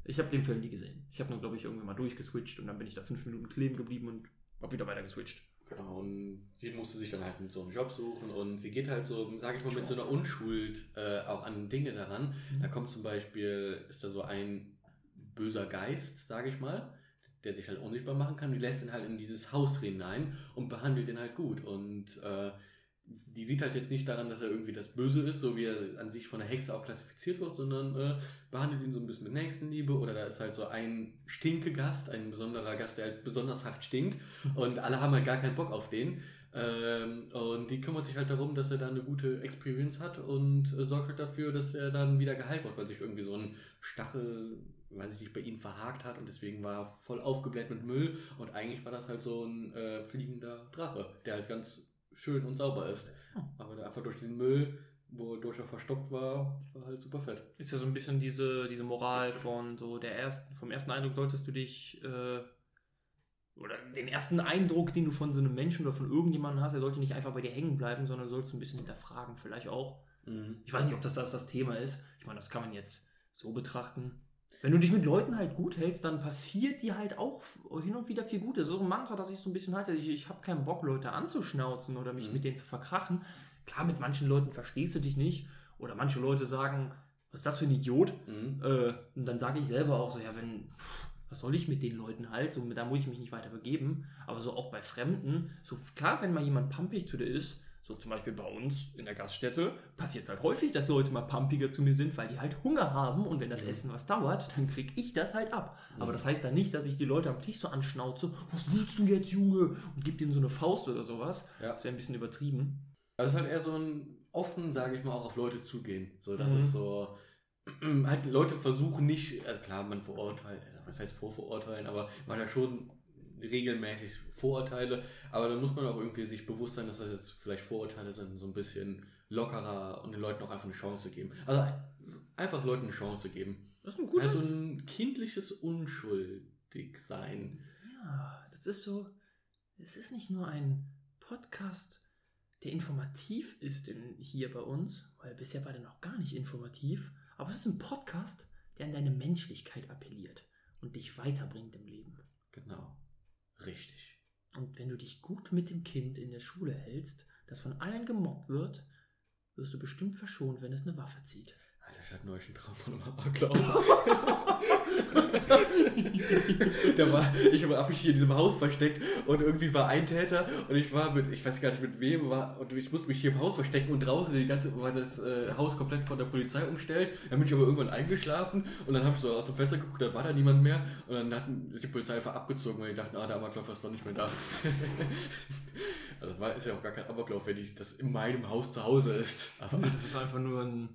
Ich habe den Film nie gesehen. Ich habe nur, glaube ich, irgendwie mal durchgeswitcht und dann bin ich da fünf Minuten kleben geblieben und habe wieder weiter geswitcht. Genau, und sie musste sich dann halt mit so einem Job suchen und sie geht halt so, sage ich mal, mit so einer Unschuld äh, auch an Dinge daran. Mhm. Da kommt zum Beispiel, ist da so ein böser Geist, sage ich mal, der sich halt unsichtbar machen kann. Die lässt ihn halt in dieses Haus hinein und behandelt ihn halt gut. Und äh, die sieht halt jetzt nicht daran, dass er irgendwie das Böse ist, so wie er an sich von der Hexe auch klassifiziert wird, sondern äh, behandelt ihn so ein bisschen mit Nächstenliebe oder da ist halt so ein Stinkegast, ein besonderer Gast, der halt besonders hart stinkt und alle haben halt gar keinen Bock auf den. Ähm, und die kümmert sich halt darum, dass er da eine gute Experience hat und äh, sorgt halt dafür, dass er dann wieder geheilt wird, weil sich irgendwie so ein Stachel, weiß ich nicht, bei ihm verhakt hat und deswegen war er voll aufgebläht mit Müll und eigentlich war das halt so ein äh, fliegender Drache, der halt ganz schön und sauber ist. Hm. Aber der einfach durch diesen Müll, wo durch er verstopft war, war halt super fett. Ist ja so ein bisschen diese, diese Moral von so der ersten, vom ersten Eindruck solltest du dich äh, oder den ersten Eindruck, den du von so einem Menschen oder von irgendjemandem hast, der sollte nicht einfach bei dir hängen bleiben, sondern sollst du ein bisschen hinterfragen, vielleicht auch. Mhm. Ich weiß nicht, ob das, das das Thema ist. Ich meine, das kann man jetzt so betrachten. Wenn du dich mit Leuten halt gut hältst, dann passiert dir halt auch hin und wieder viel Gutes. So ein Mantra, das ich so ein bisschen halte. Ich, ich habe keinen Bock, Leute anzuschnauzen oder mich mhm. mit denen zu verkrachen. Klar, mit manchen Leuten verstehst du dich nicht. Oder manche Leute sagen, was ist das für ein Idiot? Mhm. Äh, und dann sage ich selber auch so, ja, wenn, was soll ich mit den Leuten halt? So, da muss ich mich nicht weiter begeben. Aber so auch bei Fremden, so klar, wenn mal jemand pumpig zu dir ist, so zum Beispiel bei uns in der Gaststätte passiert es halt häufig, dass Leute mal pumpiger zu mir sind, weil die halt Hunger haben und wenn das mhm. Essen was dauert, dann krieg ich das halt ab. Mhm. Aber das heißt dann nicht, dass ich die Leute am Tisch so anschnauze, was willst du jetzt, Junge? Und gib denen so eine Faust oder sowas. Ja. Das wäre ein bisschen übertrieben. Das ist halt eher so ein offen, sage ich mal, auch auf Leute zugehen. So, das mhm. ist so, halt Leute versuchen nicht, also klar, man verurteilt, was heißt vorverurteilen, aber man hat schon regelmäßig Vorurteile, aber dann muss man auch irgendwie sich bewusst sein, dass das jetzt vielleicht Vorurteile sind, so ein bisschen lockerer und den Leuten auch einfach eine Chance geben. Also einfach Leuten eine Chance geben. Das ist ein gutes. Also ein kindliches Unschuld, lustig sein. Ja, das ist so. Es ist nicht nur ein Podcast, der informativ ist in, hier bei uns, weil bisher war der noch gar nicht informativ, aber es ist ein Podcast, der an deine Menschlichkeit appelliert und dich weiterbringt im Leben. Genau. Richtig. Und wenn du dich gut mit dem Kind in der Schule hältst, das von allen gemobbt wird, wirst du bestimmt verschont, wenn es eine Waffe zieht. Ich hatte neulich einen Traum von einem Amoklauf. da war, ich habe mich hier in diesem Haus versteckt und irgendwie war ein Täter und ich war mit, ich weiß gar nicht mit wem, war, und ich musste mich hier im Haus verstecken und draußen die ganze, war das äh, Haus komplett von der Polizei umstellt. Dann bin ich aber irgendwann eingeschlafen und dann habe ich so aus dem Fenster geguckt, da war da niemand mehr und dann hatten, ist die Polizei einfach abgezogen, weil die dachten, ah, der Amoklauf ist noch nicht mehr da. also war, ist ja auch gar kein Amoklauf, wenn die, das in meinem Haus zu Hause ist. Aber, Das ist einfach nur ein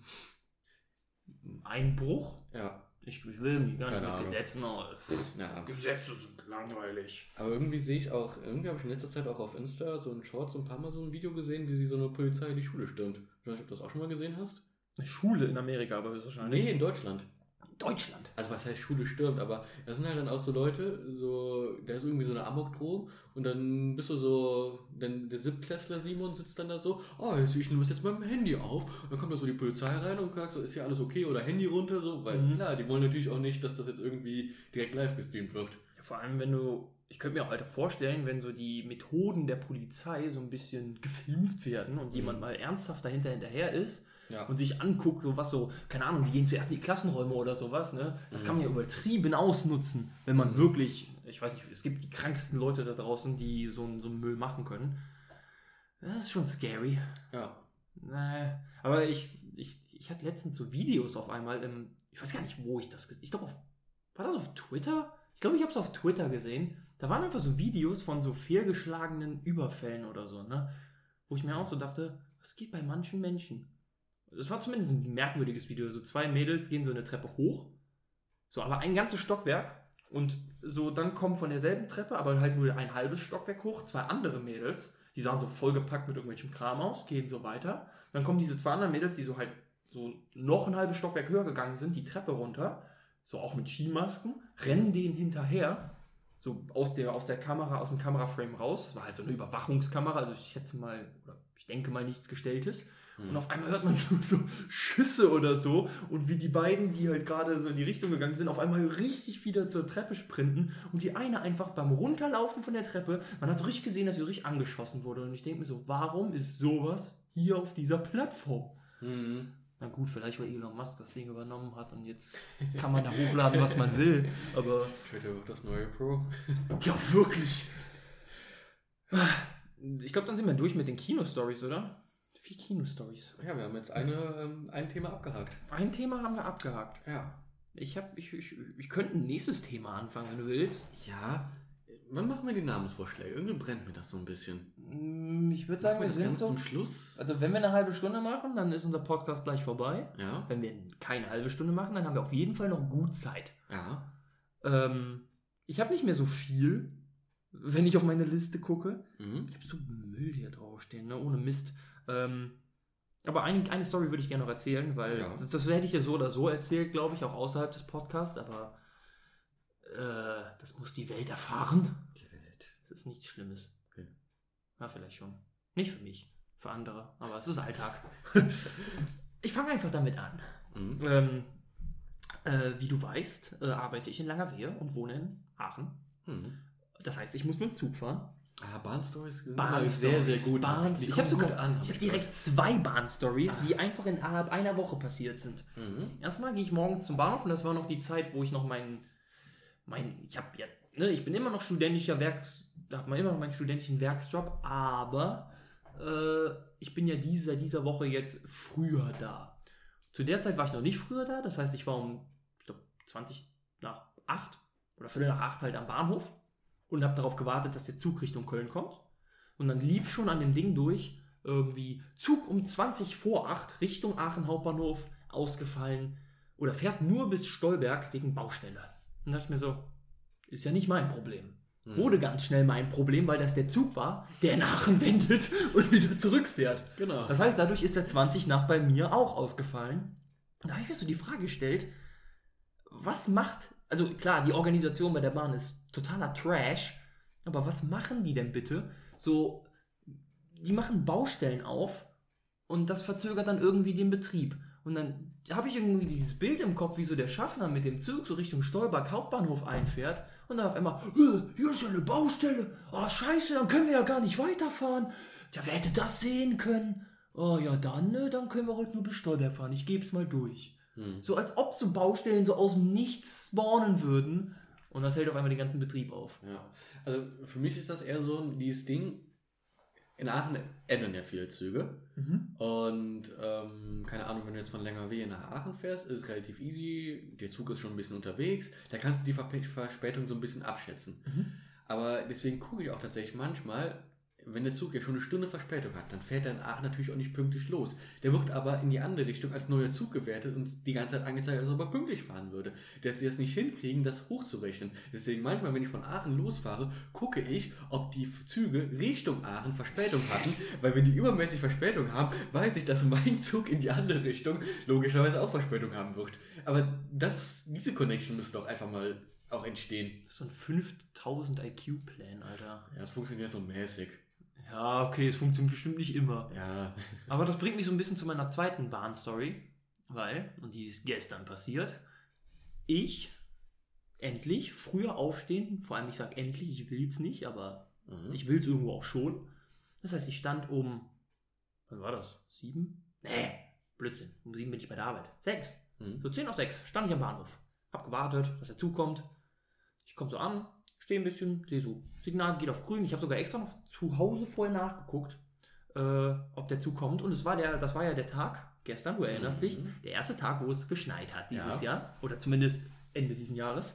Einbruch. ja, Ich, ich will mich gar nicht Keine mit Ahnung. Gesetzen. aber ja. Gesetze sind langweilig. Aber irgendwie sehe ich auch, irgendwie habe ich in letzter Zeit auch auf Insta so ein Short, so ein paar Mal so ein Video gesehen, wie sie so eine Polizei in die Schule stürmt. Ich weiß nicht, ob du das auch schon mal gesehen hast. Eine Schule in Amerika, aber höchstwahrscheinlich. Nee, in Deutschland. Deutschland. Also was heißt Schule stürmt, aber das sind halt dann auch so Leute, so, da ist irgendwie so eine Amokdrohung und dann bist du so, dann der Siebtklässler Simon sitzt dann da so, oh, ich nehme das jetzt mit dem Handy auf. Und dann kommt da so die Polizei rein und sagt so, ist hier alles okay oder Handy runter, so, weil Mhm. klar, die wollen natürlich auch nicht, dass das jetzt irgendwie direkt live gestreamt wird. Ja, vor allem, wenn du, ich könnte mir auch halt vorstellen, wenn so die Methoden der Polizei so ein bisschen gefilmt werden und jemand mal ernsthaft dahinter hinterher ist Ja. und sich anguckt, so was so, keine Ahnung, die gehen zuerst in die Klassenräume oder sowas, ne? Das kann man ja übertrieben ausnutzen, wenn man wirklich, ich weiß nicht, es gibt die kranksten Leute da draußen, die so, so einen Müll machen können. Das ist schon scary. ja. Nee, aber ich, ich, ich hatte letztens so Videos auf einmal im, ich weiß gar nicht, wo ich das gesehen Ich glaube, auf, war das auf Twitter? Ich glaube, ich habe es auf Twitter gesehen. Da waren einfach so Videos von so fehlgeschlagenen Überfällen oder so, ne? Wo ich mir auch so dachte, was geht bei manchen Menschen? Das war zumindest ein merkwürdiges Video. So zwei Mädels gehen so eine Treppe hoch, so aber ein ganzes Stockwerk und so dann kommen von derselben Treppe, aber halt nur ein halbes Stockwerk hoch, zwei andere Mädels, die sahen so vollgepackt mit irgendwelchem Kram aus, gehen so weiter. Dann kommen diese zwei anderen Mädels, die so halt so noch ein halbes Stockwerk höher gegangen sind, die Treppe runter, so auch mit Skimasken, rennen denen hinterher, so aus der, aus der Kamera, aus dem Kameraframe raus. Das war halt so eine Überwachungskamera, also ich schätze mal, oder ich denke mal nichts Gestelltes. Und auf einmal hört man nur so Schüsse oder so und wie die beiden, die halt gerade so in die Richtung gegangen sind, auf einmal richtig wieder zur Treppe sprinten und die eine einfach beim Runterlaufen von der Treppe, man hat so richtig gesehen, dass sie richtig angeschossen wurde und ich denke mir so, warum ist sowas hier auf dieser Plattform? Mhm. Na gut, vielleicht weil Elon Musk das Ding übernommen hat und jetzt kann man da hochladen, was man will, aber Twitter wird das neue Pro. ja, wirklich. Ich glaube, dann sind wir durch mit den Kino-Stories, oder? Vier Kino-Stories. Ja, wir haben jetzt eine, ähm, ein Thema abgehakt. Ein Thema haben wir abgehakt. Ja. Ich, hab, ich, ich, ich könnte ein nächstes Thema anfangen, wenn du willst. Ja. Wann machen wir die Namensvorschläge? Irgendwie brennt mir das so ein bisschen. Mm, Ich würde sagen, wir wir das sind ganz so. zum Schluss? Also, wenn wir eine halbe Stunde machen, dann ist unser Podcast gleich vorbei. Ja. Wenn wir keine halbe Stunde machen, dann haben wir auf jeden Fall noch gut Zeit. Ja. Ähm, ich habe nicht mehr so viel, wenn ich auf meine Liste gucke. Mhm. Ich habe so Müll hier draufstehen, ne? ohne Mist. Ähm, aber ein, eine Story würde ich gerne noch erzählen, weil Ja. das, das hätte ich ja so oder so erzählt, glaube ich, auch außerhalb des Podcasts, aber äh, das muss die Welt erfahren. Die Welt. Es ist nichts Schlimmes. Okay. Ja, vielleicht schon. Nicht für mich, für andere, aber es ist Alltag. ich fange einfach damit an. Mhm. Ähm, äh, wie du weißt, äh, arbeite ich in Langerwehe und wohne in Aachen. Mhm. Das heißt, ich muss mit dem Zug fahren. Ah, Bahnstories sind Bahn sehr, sehr gut. Bahn ich habe sogar an, hab ich ich direkt zwei Bahnstories, die einfach innerhalb einer Woche passiert sind. Mhm. Erstmal gehe ich morgens zum Bahnhof und das war noch die Zeit, wo ich noch mein, mein ich habe ja, ne, ich bin immer noch studentischer Werks, habe immer noch meinen studentischen Werksjob, aber äh, ich bin ja diese, dieser Woche jetzt früher da. Zu der Zeit war ich noch nicht früher da, das heißt, ich war um, ich glaube, 20 nach 8 oder Viertel nach 8 halt am Bahnhof und habe darauf gewartet, dass der Zug Richtung Köln kommt. Und dann lief schon an dem Ding durch, irgendwie Zug um 20 vor 8 Richtung Aachen Hauptbahnhof ausgefallen oder fährt nur bis Stolberg wegen Baustelle. Und da dachte ich mir so, ist ja nicht mein Problem. Mhm. Wurde ganz schnell mein Problem, weil das der Zug war, der in Aachen wendet und wieder zurückfährt. Genau. Das heißt, dadurch ist der 20 nach bei mir auch ausgefallen. Und da habe ich mir so die Frage gestellt, was macht Also klar, die Organisation bei der Bahn ist totaler Trash, aber was machen die denn bitte? So, die machen Baustellen auf und das verzögert dann irgendwie den Betrieb. Und dann habe ich irgendwie dieses Bild im Kopf, wie so der Schaffner mit dem Zug so Richtung Stolberg Hauptbahnhof einfährt und dann auf einmal, "Äh, hier ist ja eine Baustelle. Oh, scheiße, dann können wir ja gar nicht weiterfahren. Ja, wer hätte das sehen können? Oh ja, dann, ne, dann können wir heute nur bis Stolberg fahren. Ich gebe es mal durch. Hm. So als ob so Baustellen so aus dem Nichts spawnen würden. Und das hält auf einmal den ganzen Betrieb auf. Ja, also für mich ist das eher so dieses Ding. In Aachen ändern ja viele Züge. Und ähm, keine Ahnung, wenn du jetzt von Längerwehe nach Aachen fährst, ist es relativ easy. Der Zug ist schon ein bisschen unterwegs. Da kannst du die Verspätung so ein bisschen abschätzen. Mhm. Aber deswegen gucke ich auch tatsächlich manchmal, wenn der Zug ja schon eine Stunde Verspätung hat, dann fährt er in Aachen natürlich auch nicht pünktlich los. Der wird aber in die andere Richtung als neuer Zug gewertet und die ganze Zeit angezeigt, als ob er pünktlich fahren würde. Dass sie das nicht hinkriegen, das hochzurechnen. Deswegen manchmal, wenn ich von Aachen losfahre, gucke ich, ob die Züge Richtung Aachen Verspätung hatten. Weil wenn die übermäßig Verspätung haben, weiß ich, dass mein Zug in die andere Richtung logischerweise auch Verspätung haben wird. Aber das, diese Connection müsste doch einfach mal auch entstehen. Das ist so ein 5000 IQ-Plan, Alter. Ja, es funktioniert so mäßig. Ja, okay, es funktioniert bestimmt nicht immer. Ja. Aber das bringt mich so ein bisschen zu meiner zweiten Bahnstory, weil, und die ist gestern passiert, ich endlich früher aufstehen, vor allem ich sage endlich, ich will es nicht, aber Mhm. ich will es irgendwo auch schon. Das heißt, ich stand um, wann war das? Sieben? Nee, Blödsinn. Um sieben bin ich bei der Arbeit. Sechs. Mhm. So 10 auf 6 stand ich am Bahnhof. Hab gewartet, dass er zukommt. Ich komme so an, stehe ein bisschen, sehe so, Signal geht auf grün. Ich habe sogar extra noch zu Hause vorher nachgeguckt, äh, ob der Zug kommt. Und es war der, das war ja der Tag gestern, du erinnerst Mhm. dich, der erste Tag, wo es geschneit hat dieses Ja. Jahr. Oder zumindest Ende diesen Jahres.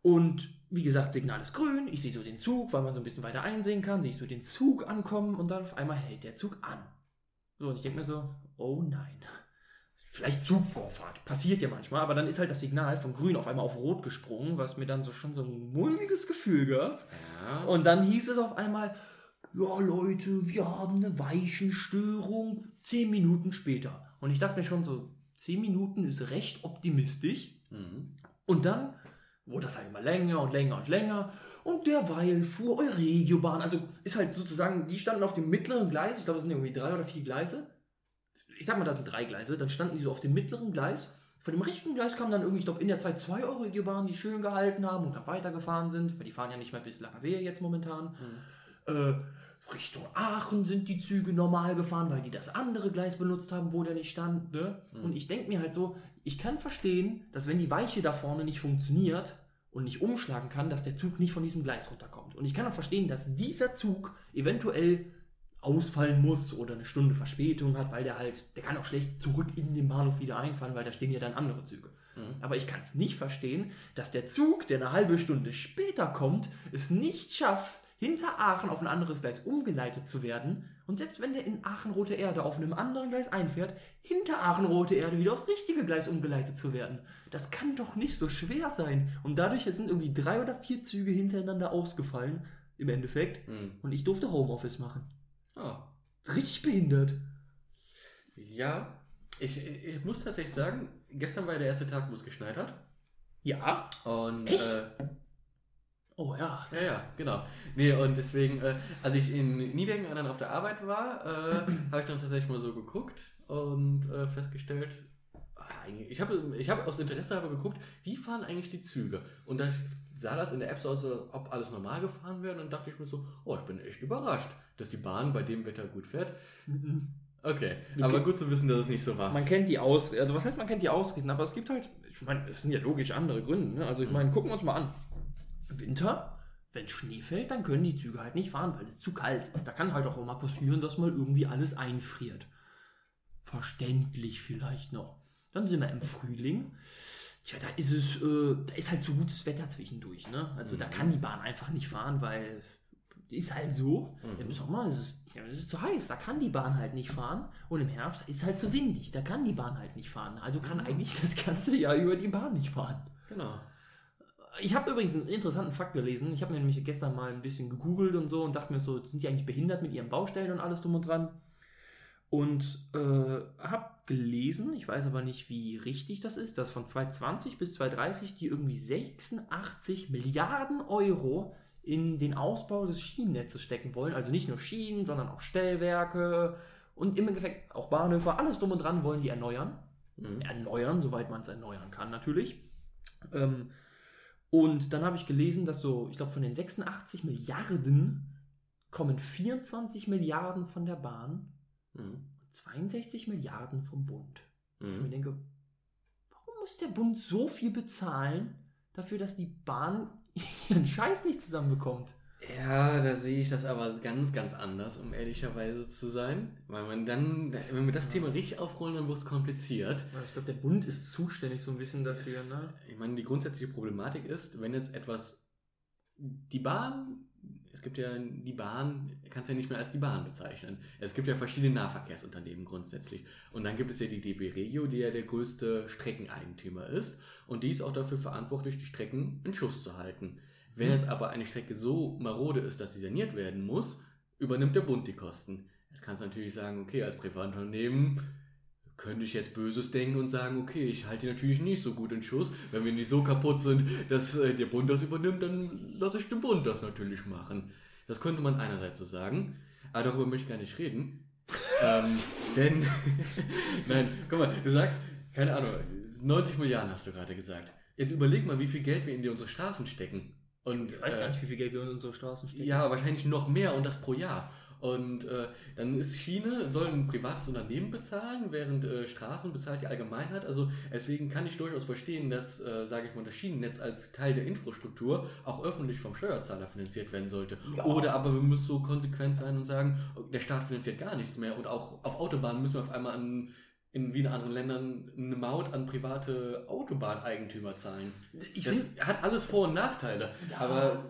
Und wie gesagt, Signal ist grün. Ich sehe so den Zug, weil man so ein bisschen weiter einsehen kann. Sehe ich so den Zug ankommen und dann auf einmal hält der Zug an. So, und ich denke mir so, oh nein. Vielleicht Zugvorfahrt. Passiert ja manchmal, aber dann ist halt das Signal von grün auf einmal auf rot gesprungen, was mir dann so schon so ein mulmiges Gefühl gab. Ja. Und dann hieß es auf einmal, ja Leute, wir haben eine Weichenstörung, zehn Minuten später. Und ich dachte mir schon so, zehn Minuten ist recht optimistisch. Mhm. Und dann wurde das halt immer länger und länger und länger. Und derweil fuhr Euregiobahn, also ist halt sozusagen, die standen auf dem mittleren Gleis, ich glaube, es sind irgendwie drei oder vier Gleise. Ich sag mal, das sind drei Gleise, dann standen die so auf dem mittleren Gleis. Von dem rechten Gleis kamen dann irgendwie, ich glaube, in der Zeit zwei Euregiobahnen, die schön gehalten haben und dann weitergefahren sind, weil die fahren ja nicht mehr bis Langerwehe jetzt momentan. Äh, Richtung Aachen sind die Züge normal gefahren, weil die das andere Gleis benutzt haben, wo der nicht stand. Ne? Mhm. Und ich denke mir halt so, ich kann verstehen, dass wenn die Weiche da vorne nicht funktioniert und nicht umschlagen kann, dass der Zug nicht von diesem Gleis runterkommt. Und ich kann auch verstehen, dass dieser Zug eventuell ausfallen muss oder eine Stunde Verspätung hat, weil der halt, der kann auch schlecht zurück in den Bahnhof wieder einfahren, weil da stehen ja dann andere Züge. Mhm. Aber ich kann es nicht verstehen, dass der Zug, der eine halbe Stunde später kommt, es nicht schafft, hinter Aachen auf ein anderes Gleis umgeleitet zu werden. Und selbst wenn der in Aachen Rote Erde auf einem anderen Gleis einfährt, hinter Aachen Rote Erde wieder aufs richtige Gleis umgeleitet zu werden. Das kann doch nicht so schwer sein. Und dadurch sind irgendwie drei oder vier Züge hintereinander ausgefallen, im Endeffekt. Mhm. Und ich durfte Homeoffice machen. Ah. Richtig behindert. Ja, ich, ich muss tatsächlich sagen, gestern war der erste Tag, wo es geschneit hat. Ja. Und, Echt? Äh, Oh ja, ja, ja, genau. Nee, und deswegen, äh, als ich in Niederlanden dann auf der Arbeit war, äh, habe ich dann tatsächlich mal so geguckt und äh, festgestellt, ich habe ich hab aus Interesse aber geguckt, wie fahren eigentlich die Züge? Und da sah das in der App so aus, ob alles normal gefahren wäre. Und dann dachte ich mir so, oh, ich bin echt überrascht, dass die Bahn bei dem Wetter gut fährt. Okay, aber gut zu wissen, dass es nicht so war. Man kennt die Ausreden, also was heißt, man kennt die Ausreden, aber es gibt halt, ich meine, es sind ja logisch andere Gründe. Ne? Also ich meine, gucken wir uns mal an. Winter, wenn Schnee fällt, dann können die Züge halt nicht fahren, weil es zu kalt ist. Da kann halt auch immer passieren, dass mal irgendwie alles einfriert. Verständlich vielleicht noch. Dann sind wir im Frühling. Tja, da ist es, äh, da ist halt so gutes Wetter zwischendurch, ne? Also da Mhm. kann die Bahn einfach nicht fahren, weil ist halt so. Mhm. Im Sommer ist es, ja, es ist zu heiß, da kann die Bahn halt nicht fahren. Und im Herbst ist halt zu windig, da kann die Bahn halt nicht fahren. Also kann Mhm. eigentlich das ganze Jahr über die Bahn nicht fahren. Genau. Ich habe übrigens einen interessanten Fakt gelesen. Ich habe mir nämlich gestern mal ein bisschen gegoogelt und so und dachte mir so, sind die eigentlich behindert mit ihren Baustellen und alles drum und dran? Und äh, habe gelesen, ich weiß aber nicht, wie richtig das ist, dass von 2020 bis 2030 die irgendwie 86 Milliarden Euro in den Ausbau des Schienennetzes stecken wollen. Also nicht nur Schienen, sondern auch Stellwerke und im Endeffekt auch Bahnhöfe, alles drum und dran wollen die erneuern. Mhm. Erneuern, soweit man es erneuern kann natürlich. Ähm, und dann habe ich gelesen, dass so, ich glaube, von den 86 Milliarden kommen 24 Milliarden von der Bahn Mhm. 62 Milliarden vom Bund. Ich mir Mhm. denke, warum muss der Bund so viel bezahlen dafür, dass die Bahn ihren Scheiß nicht zusammenbekommt? Ja, da sehe ich das aber ganz, ganz anders, um ehrlicherweise zu sein. Weil man dann, wenn wir das Thema richtig aufrollen, dann wird es kompliziert. Ich glaube, der Bund ist zuständig so ein bisschen dafür, Es- ne? Ich meine, die grundsätzliche Problematik ist, wenn jetzt etwas, die Bahn, es gibt ja die Bahn, kannst ja nicht mehr als die Bahn bezeichnen. Es gibt ja verschiedene Nahverkehrsunternehmen grundsätzlich. Und dann gibt es ja die DB Regio, die ja der größte Streckeneigentümer ist. Und die ist auch dafür verantwortlich, die Strecken in Schuss zu halten. Wenn Mhm. jetzt aber eine Strecke so marode ist, dass sie saniert werden muss, übernimmt der Bund die Kosten. Jetzt kannst du natürlich sagen, okay, als Privatunternehmen könnte ich jetzt Böses denken und sagen, okay, ich halte die natürlich nicht so gut in Schuss. Wenn wir nicht so kaputt sind, dass äh, der Bund das übernimmt, dann lasse ich den Bund das natürlich machen. Das könnte man einerseits so sagen, aber darüber möchte ich gar nicht reden. ähm, denn, nein, guck mal, du sagst, keine Ahnung, 90 Milliarden hast du gerade gesagt. Jetzt überleg mal, wie viel Geld wir in die unsere Straßen stecken. Und, Ich weiß äh, gar nicht, wie viel Geld wir in unsere Straßen stecken. ja, wahrscheinlich noch mehr und das pro Jahr. Und äh, dann ist Schiene, soll ein privates Unternehmen bezahlen, während äh, Straßen bezahlt die Allgemeinheit. Also deswegen kann ich durchaus verstehen, dass, äh, sage ich mal, das Schienennetz als Teil der Infrastruktur auch öffentlich vom Steuerzahler finanziert werden sollte. Ja. Oder aber wir müssen so konsequent sein und sagen, der Staat finanziert gar nichts mehr. Und auch auf Autobahnen müssen wir auf einmal an, in wie in anderen Ländern eine Maut an private Autobahneigentümer zahlen. Ich das finde, hat alles Vor- und Nachteile. aber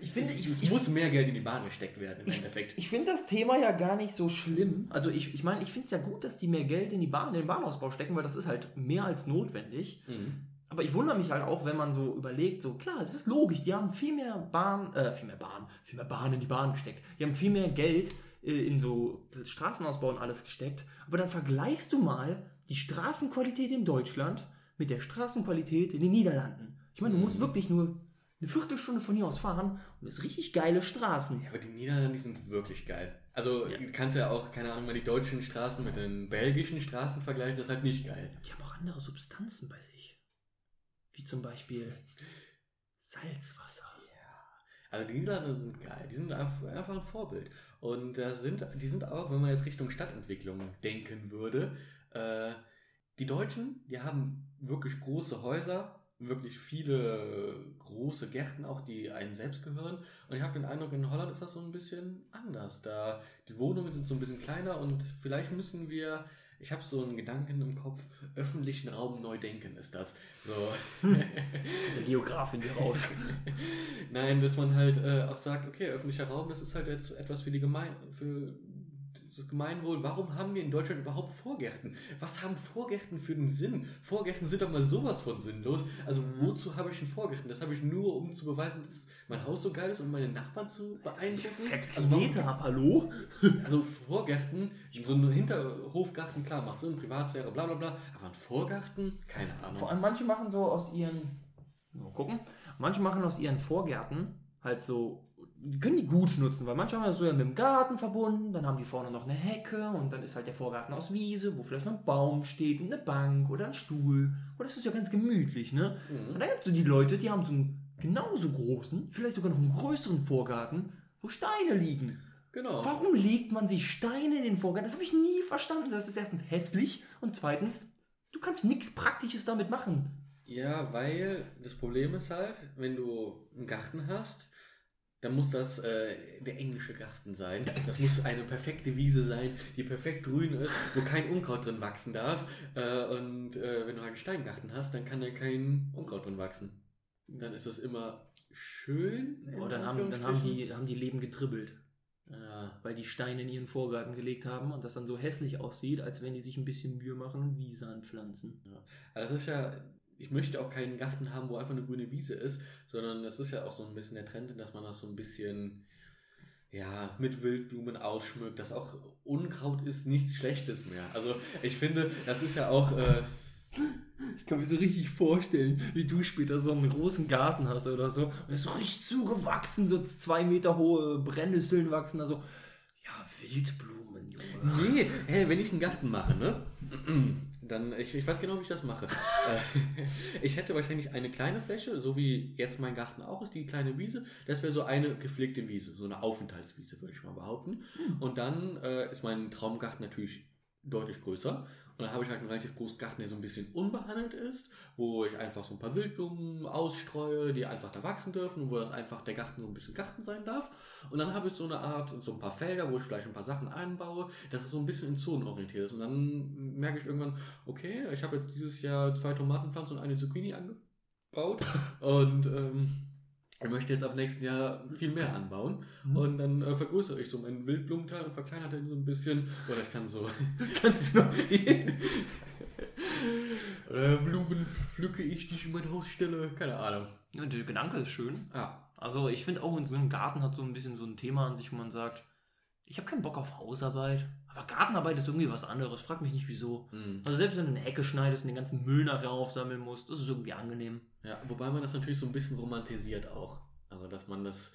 ich finde, es, ich, ich, muss mehr Geld in die Bahn gesteckt werden, im Endeffekt. ich finde das Thema ja gar nicht so schlimm. Also ich, ich meine, ich finde es ja gut, dass die mehr Geld in die Bahn, in den Bahnausbau stecken, weil das ist halt mehr als notwendig. Mhm. Aber ich wundere mich halt auch, wenn man so überlegt, so klar, es ist logisch, die haben viel mehr Bahn, äh, viel mehr Bahn, viel mehr Bahn in die Bahn gesteckt. Die haben viel mehr Geld in so das Straßenausbau und alles gesteckt. Aber dann vergleichst du mal die Straßenqualität in Deutschland mit der Straßenqualität in den Niederlanden. Ich meine, du musst Mhm. wirklich nur eine Viertelstunde von hier aus fahren und es richtig geile Straßen. Ja, aber die Niederlande die sind wirklich geil. Also Ja. du kannst ja auch, keine Ahnung, mal die deutschen Straßen mit den belgischen Straßen vergleichen, das ist halt nicht geil. Die haben auch andere Substanzen bei sich. Wie zum Beispiel Salzwasser. Also die Niederlande sind geil, die sind einfach, einfach ein Vorbild. Und das sind, die sind auch, wenn man jetzt Richtung Stadtentwicklung denken würde, äh, die Deutschen, die haben wirklich große Häuser, wirklich viele große Gärten auch, die einem selbst gehören. Und ich habe den Eindruck, in Holland ist das so ein bisschen anders. Da die Wohnungen sind so ein bisschen kleiner und vielleicht müssen wir, ich habe so einen Gedanken im Kopf, öffentlichen Raum neu denken ist das. So. Der Geografin hier raus. Nein, dass man halt äh, auch sagt, okay, öffentlicher Raum, das ist halt jetzt etwas für die Gemein für das Gemeinwohl. Warum haben wir in Deutschland überhaupt Vorgärten? Was haben Vorgärten für einen Sinn? Vorgärten sind doch mal sowas von sinnlos. Also Mhm. wozu habe ich einen Vorgärten? Das habe ich nur, um zu beweisen, dass mein Haus so geil ist und meine Nachbarn zu beeindrucken. Fett Also, Kilometer ab, hallo? also Vorgärten, so ein Hinterhofgarten, klar, macht Sinn, Privatsphäre, bla bla bla. Aber ein Vorgarten? Keine Ahnung. Vor allem manche machen so aus ihren. Mal gucken. Manche machen aus ihren Vorgärten halt so. Die können die gut nutzen, weil manche haben das so ja mit dem Garten verbunden, dann haben die vorne noch eine Hecke und dann ist halt der Vorgarten aus Wiese, wo vielleicht noch ein Baum steht und eine Bank oder ein Stuhl. Und das ist ja ganz gemütlich, ne? Und Mhm. dann gibt es so die Leute, die haben so einen genauso großen, vielleicht sogar noch einen größeren Vorgarten, wo Steine liegen. Genau. Warum legt man sich Steine in den Vorgarten? Das habe ich nie verstanden. Das ist erstens hässlich und zweitens, du kannst nichts Praktisches damit machen. Ja, weil das Problem ist halt, wenn du einen Garten hast, dann muss das äh, der englische Garten sein. Das muss eine perfekte Wiese sein, die perfekt grün ist, wo kein Unkraut drin wachsen darf. Äh, und äh, wenn du halt einen Steingarten hast, dann kann da kein Unkraut drin wachsen. Dann ist das immer schön. Oh, dann, haben, dann haben, die, haben die Leben getribbelt, Ja, weil die Steine in ihren Vorgarten gelegt haben und das dann so hässlich aussieht, als wenn die sich ein bisschen Mühe machen, Wiese anpflanzen. also das ist ja, ich möchte auch keinen Garten haben, wo einfach eine grüne Wiese ist, sondern es ist ja auch so ein bisschen der Trend, dass man das so ein bisschen ja, mit Wildblumen ausschmückt, dass auch Unkraut ist nichts Schlechtes mehr. Also ich finde, das ist ja auch. Äh, ich kann mir so richtig vorstellen, wie du später so einen großen Garten hast oder so. Und ist so richtig zugewachsen, so zwei Meter hohe Brennnesseln wachsen. Also, ja, Wildblumen, Junge. Nee, hey, wenn ich einen Garten mache, ne? Dann, ich, ich weiß genau, wie ich das mache. Äh, ich hätte wahrscheinlich eine kleine Fläche, so wie jetzt mein Garten auch ist, die kleine Wiese. Das wäre so eine gepflegte Wiese, so eine Aufenthaltswiese, würde ich mal behaupten. Hm. Und dann äh, ist mein Traumgarten natürlich deutlich größer. Und dann habe ich halt einen relativ großen Garten, der so ein bisschen unbehandelt ist, wo ich einfach so ein paar Wildblumen ausstreue, die einfach da wachsen dürfen und wo das einfach der Garten so ein bisschen Garten sein darf. Und dann habe ich so eine Art, so ein paar Felder, wo ich vielleicht ein paar Sachen einbaue, dass es so ein bisschen in Zonen orientiert ist. Und dann merke ich irgendwann, okay, ich habe jetzt dieses Jahr zwei Tomatenpflanzen und eine Zucchini angebaut. Und ähm, ich möchte jetzt ab nächsten Jahr viel mehr anbauen mhm. und dann äh, vergrößere ich so meinen Wildblumenteil und verkleinere den so ein bisschen. Oder ich kann so. Kannst du noch reden? Oder Blumen pflücke ich, die ich in mein Haus stelle. Keine Ahnung. Ja, der Gedanke ist schön. Ja. Also ich finde auch in so einem Garten hat so ein bisschen so ein Thema an sich, wo man sagt, ich habe keinen Bock auf Hausarbeit. Aber Gartenarbeit ist irgendwie was anderes. Frag mich nicht wieso. Mhm. Also selbst wenn du eine Hecke schneidest und den ganzen Müll nachher aufsammeln musst, das ist irgendwie angenehm. Ja, wobei man das natürlich so ein bisschen romantisiert auch. Also dass man das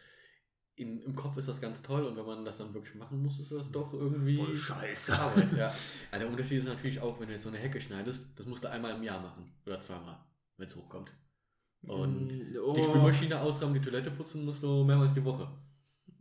in, im Kopf ist das ganz toll und wenn man das dann wirklich machen muss, ist das doch irgendwie voll scheiße. Arbeit, ja. ja. Der Unterschied ist natürlich auch, wenn du jetzt so eine Hecke schneidest, das musst du einmal im Jahr machen oder zweimal, wenn es hochkommt. Und mm, oh. die Spülmaschine ausräumen, die Toilette putzen musst du mehrmals die Woche.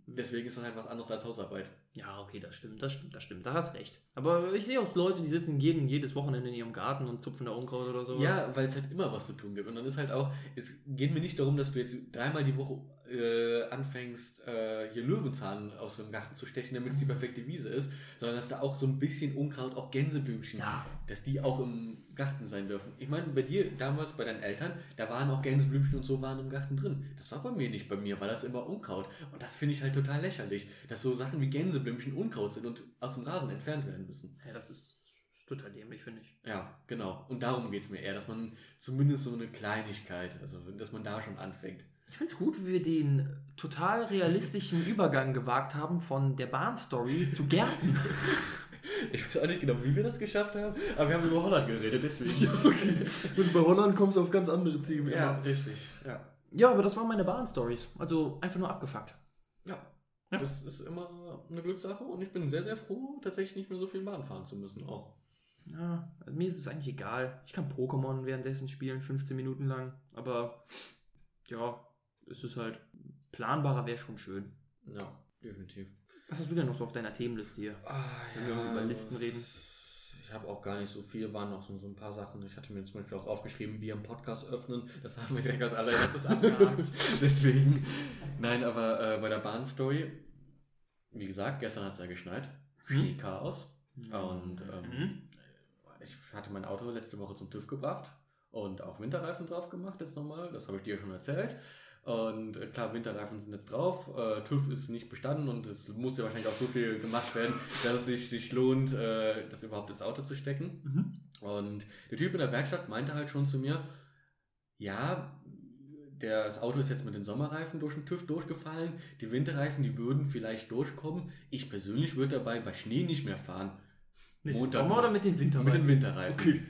Deswegen ist das halt was anderes als Hausarbeit. Ja, okay, das stimmt, das stimmt, das stimmt, da hast recht. Aber ich sehe auch Leute, die sitzen jeden, jedes Wochenende in ihrem Garten und zupfen da Unkraut oder sowas. Ja, weil es halt immer was zu tun gibt. Und dann ist halt auch, es geht mir nicht darum, dass du jetzt dreimal die Woche äh, anfängst, äh, hier Löwenzahn aus dem Garten zu stechen, damit es die perfekte Wiese ist, sondern dass da auch so ein bisschen Unkraut, auch Gänseblümchen, ja. dass die auch im Garten sein dürfen. Ich meine, bei dir damals, bei deinen Eltern, da waren auch Gänseblümchen und so waren im Garten drin. Das war bei mir nicht. Bei mir war das immer Unkraut. Und das finde ich halt total lächerlich, dass so Sachen wie Gänseblümchen Unkraut sind und aus dem Rasen entfernt werden müssen. Ja, das ist total dämlich, finde ich. Ja, genau. Und darum geht es mir eher, dass man zumindest so eine Kleinigkeit, also dass man da schon anfängt. Ich finde es gut, wie wir den total realistischen Übergang gewagt haben von der Bahnstory zu Gärten. Ich weiß auch nicht genau, wie wir das geschafft haben, aber wir haben über Holland geredet, deswegen. okay. Und bei Holland kommst du auf ganz andere Themen. Ja, immer. richtig. Ja. ja, aber das waren meine Bahnstories. Also einfach nur abgefuckt. Ja. Ja. Das ist immer eine Glückssache und ich bin sehr, sehr froh, tatsächlich nicht mehr so viel Bahn fahren zu müssen auch. Ja, also mir ist es eigentlich egal. Ich kann Pokémon währenddessen spielen, 15 Minuten lang. Aber ja, es ist halt planbarer wäre schon schön. Ja, definitiv. Was hast du denn noch so auf deiner Themenliste hier? Ah, wenn ja, wir über Listen reden. Ich habe auch gar nicht so viel, waren noch so, so ein paar Sachen. Ich hatte mir zum Beispiel auch aufgeschrieben, Bier im Podcast öffnen. Das haben wir direkt als allererstes abgehakt. Deswegen. Nein, aber äh, bei der Bahnstory, wie gesagt, gestern hat es ja geschneit. Hm? Schneechaos. Mhm. Und ähm, mhm. ich hatte mein Auto letzte Woche zum TÜV gebracht und auch Winterreifen drauf gemacht, jetzt nochmal. Das habe ich dir schon erzählt. Und äh, klar, Winterreifen sind jetzt drauf. Äh, TÜV ist nicht bestanden und es muss ja wahrscheinlich auch so viel gemacht werden, dass es sich nicht lohnt, äh, das überhaupt ins Auto zu stecken. Mhm. Und der Typ in der Werkstatt meinte halt schon zu mir, ja, der, das Auto ist jetzt mit den Sommerreifen durch den TÜV durchgefallen. Die Winterreifen, die würden vielleicht durchkommen. Ich persönlich würde dabei bei Schnee nicht mehr fahren. Mit Montag, dem Sommer oder mit den Winterreifen? Mit den Winterreifen. Okay.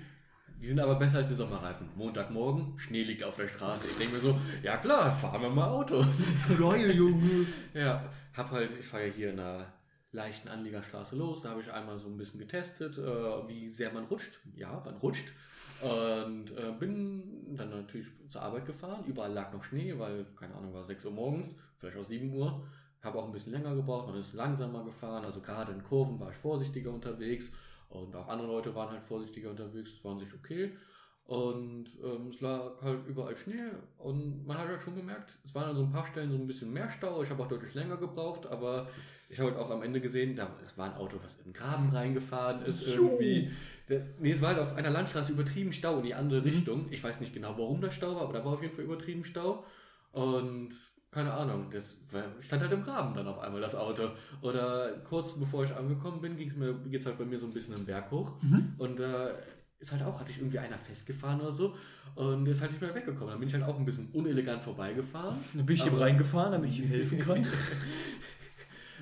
Die sind aber besser als die Sommerreifen. Montagmorgen, Schnee liegt auf der Straße. Ich denke mir so, ja klar, fahren wir mal Auto. Geil, Junge. ja, hab halt, ich fahre ja hier in einer leichten Anliegerstraße los. Da habe ich einmal so ein bisschen getestet, äh, wie sehr man rutscht. Ja, man rutscht. Und äh, bin dann natürlich zur Arbeit gefahren. Überall lag noch Schnee, weil, keine Ahnung, war 6 Uhr morgens, vielleicht auch 7 Uhr. Habe auch ein bisschen länger gebraucht, man ist langsamer gefahren. Also gerade in Kurven war ich vorsichtiger unterwegs. Und auch andere Leute waren halt vorsichtiger unterwegs, es waren sich okay. Und ähm, es lag halt überall Schnee und man hat halt schon gemerkt, es waren an so ein paar Stellen so ein bisschen mehr Stau. Ich habe auch deutlich länger gebraucht, aber ich habe halt auch am Ende gesehen, da, es war ein Auto, was in den Graben reingefahren ist irgendwie. Der, nee, es war halt auf einer Landstraße übertrieben Stau in die andere mhm. Richtung. Ich weiß nicht genau, warum der Stau war, aber da war auf jeden Fall übertrieben Stau. Und keine Ahnung, das stand halt im Graben dann auf einmal das Auto. Oder kurz bevor ich angekommen bin, ging's mir, geht's halt bei mir so ein bisschen den Berg hoch. Mhm. Und da äh, ist halt auch, hat sich irgendwie einer festgefahren oder so und ist halt nicht mehr weggekommen. Dann bin ich halt auch ein bisschen unelegant vorbeigefahren. Dann bin ich ihm reingefahren, damit ich ihm helfen kann.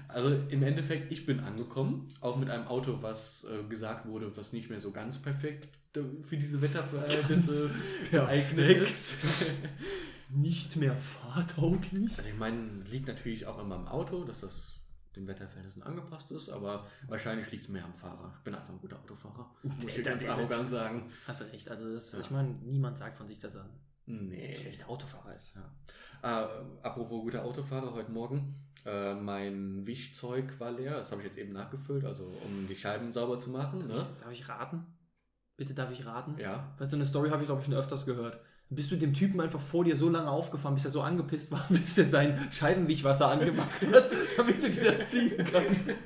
Also im Endeffekt, ich bin angekommen, auch mit einem Auto, was äh, gesagt wurde, was nicht mehr so ganz perfekt äh, für diese Wetterverhältnisse geeignet ist. Nicht mehr fahrtauglich. Also ich meine, liegt natürlich auch an meinem Auto, dass das den Wetterverhältnissen angepasst ist, aber wahrscheinlich liegt es mehr am Fahrer. Ich bin einfach ein guter Autofahrer. Muss ich ganz arrogant sagen. Hast du recht. Also das, Ja. ich meine, niemand sagt von sich, dass er ein Nee. schlechter Autofahrer ist. Ja. Äh, apropos guter Autofahrer, heute Morgen. Äh, mein Wischzeug war leer. Das habe ich jetzt eben nachgefüllt, also um die Scheiben sauber zu machen. Darf, Ne? ich, darf ich raten? Bitte darf ich raten? Ja. Weißt du, eine Story habe ich, glaube ich, schon öfters gehört. Bist du dem Typen einfach vor dir so lange aufgefahren, bis er so angepisst war, bis er sein Scheibenwischwasser angemacht hat, damit du dir das ziehen kannst?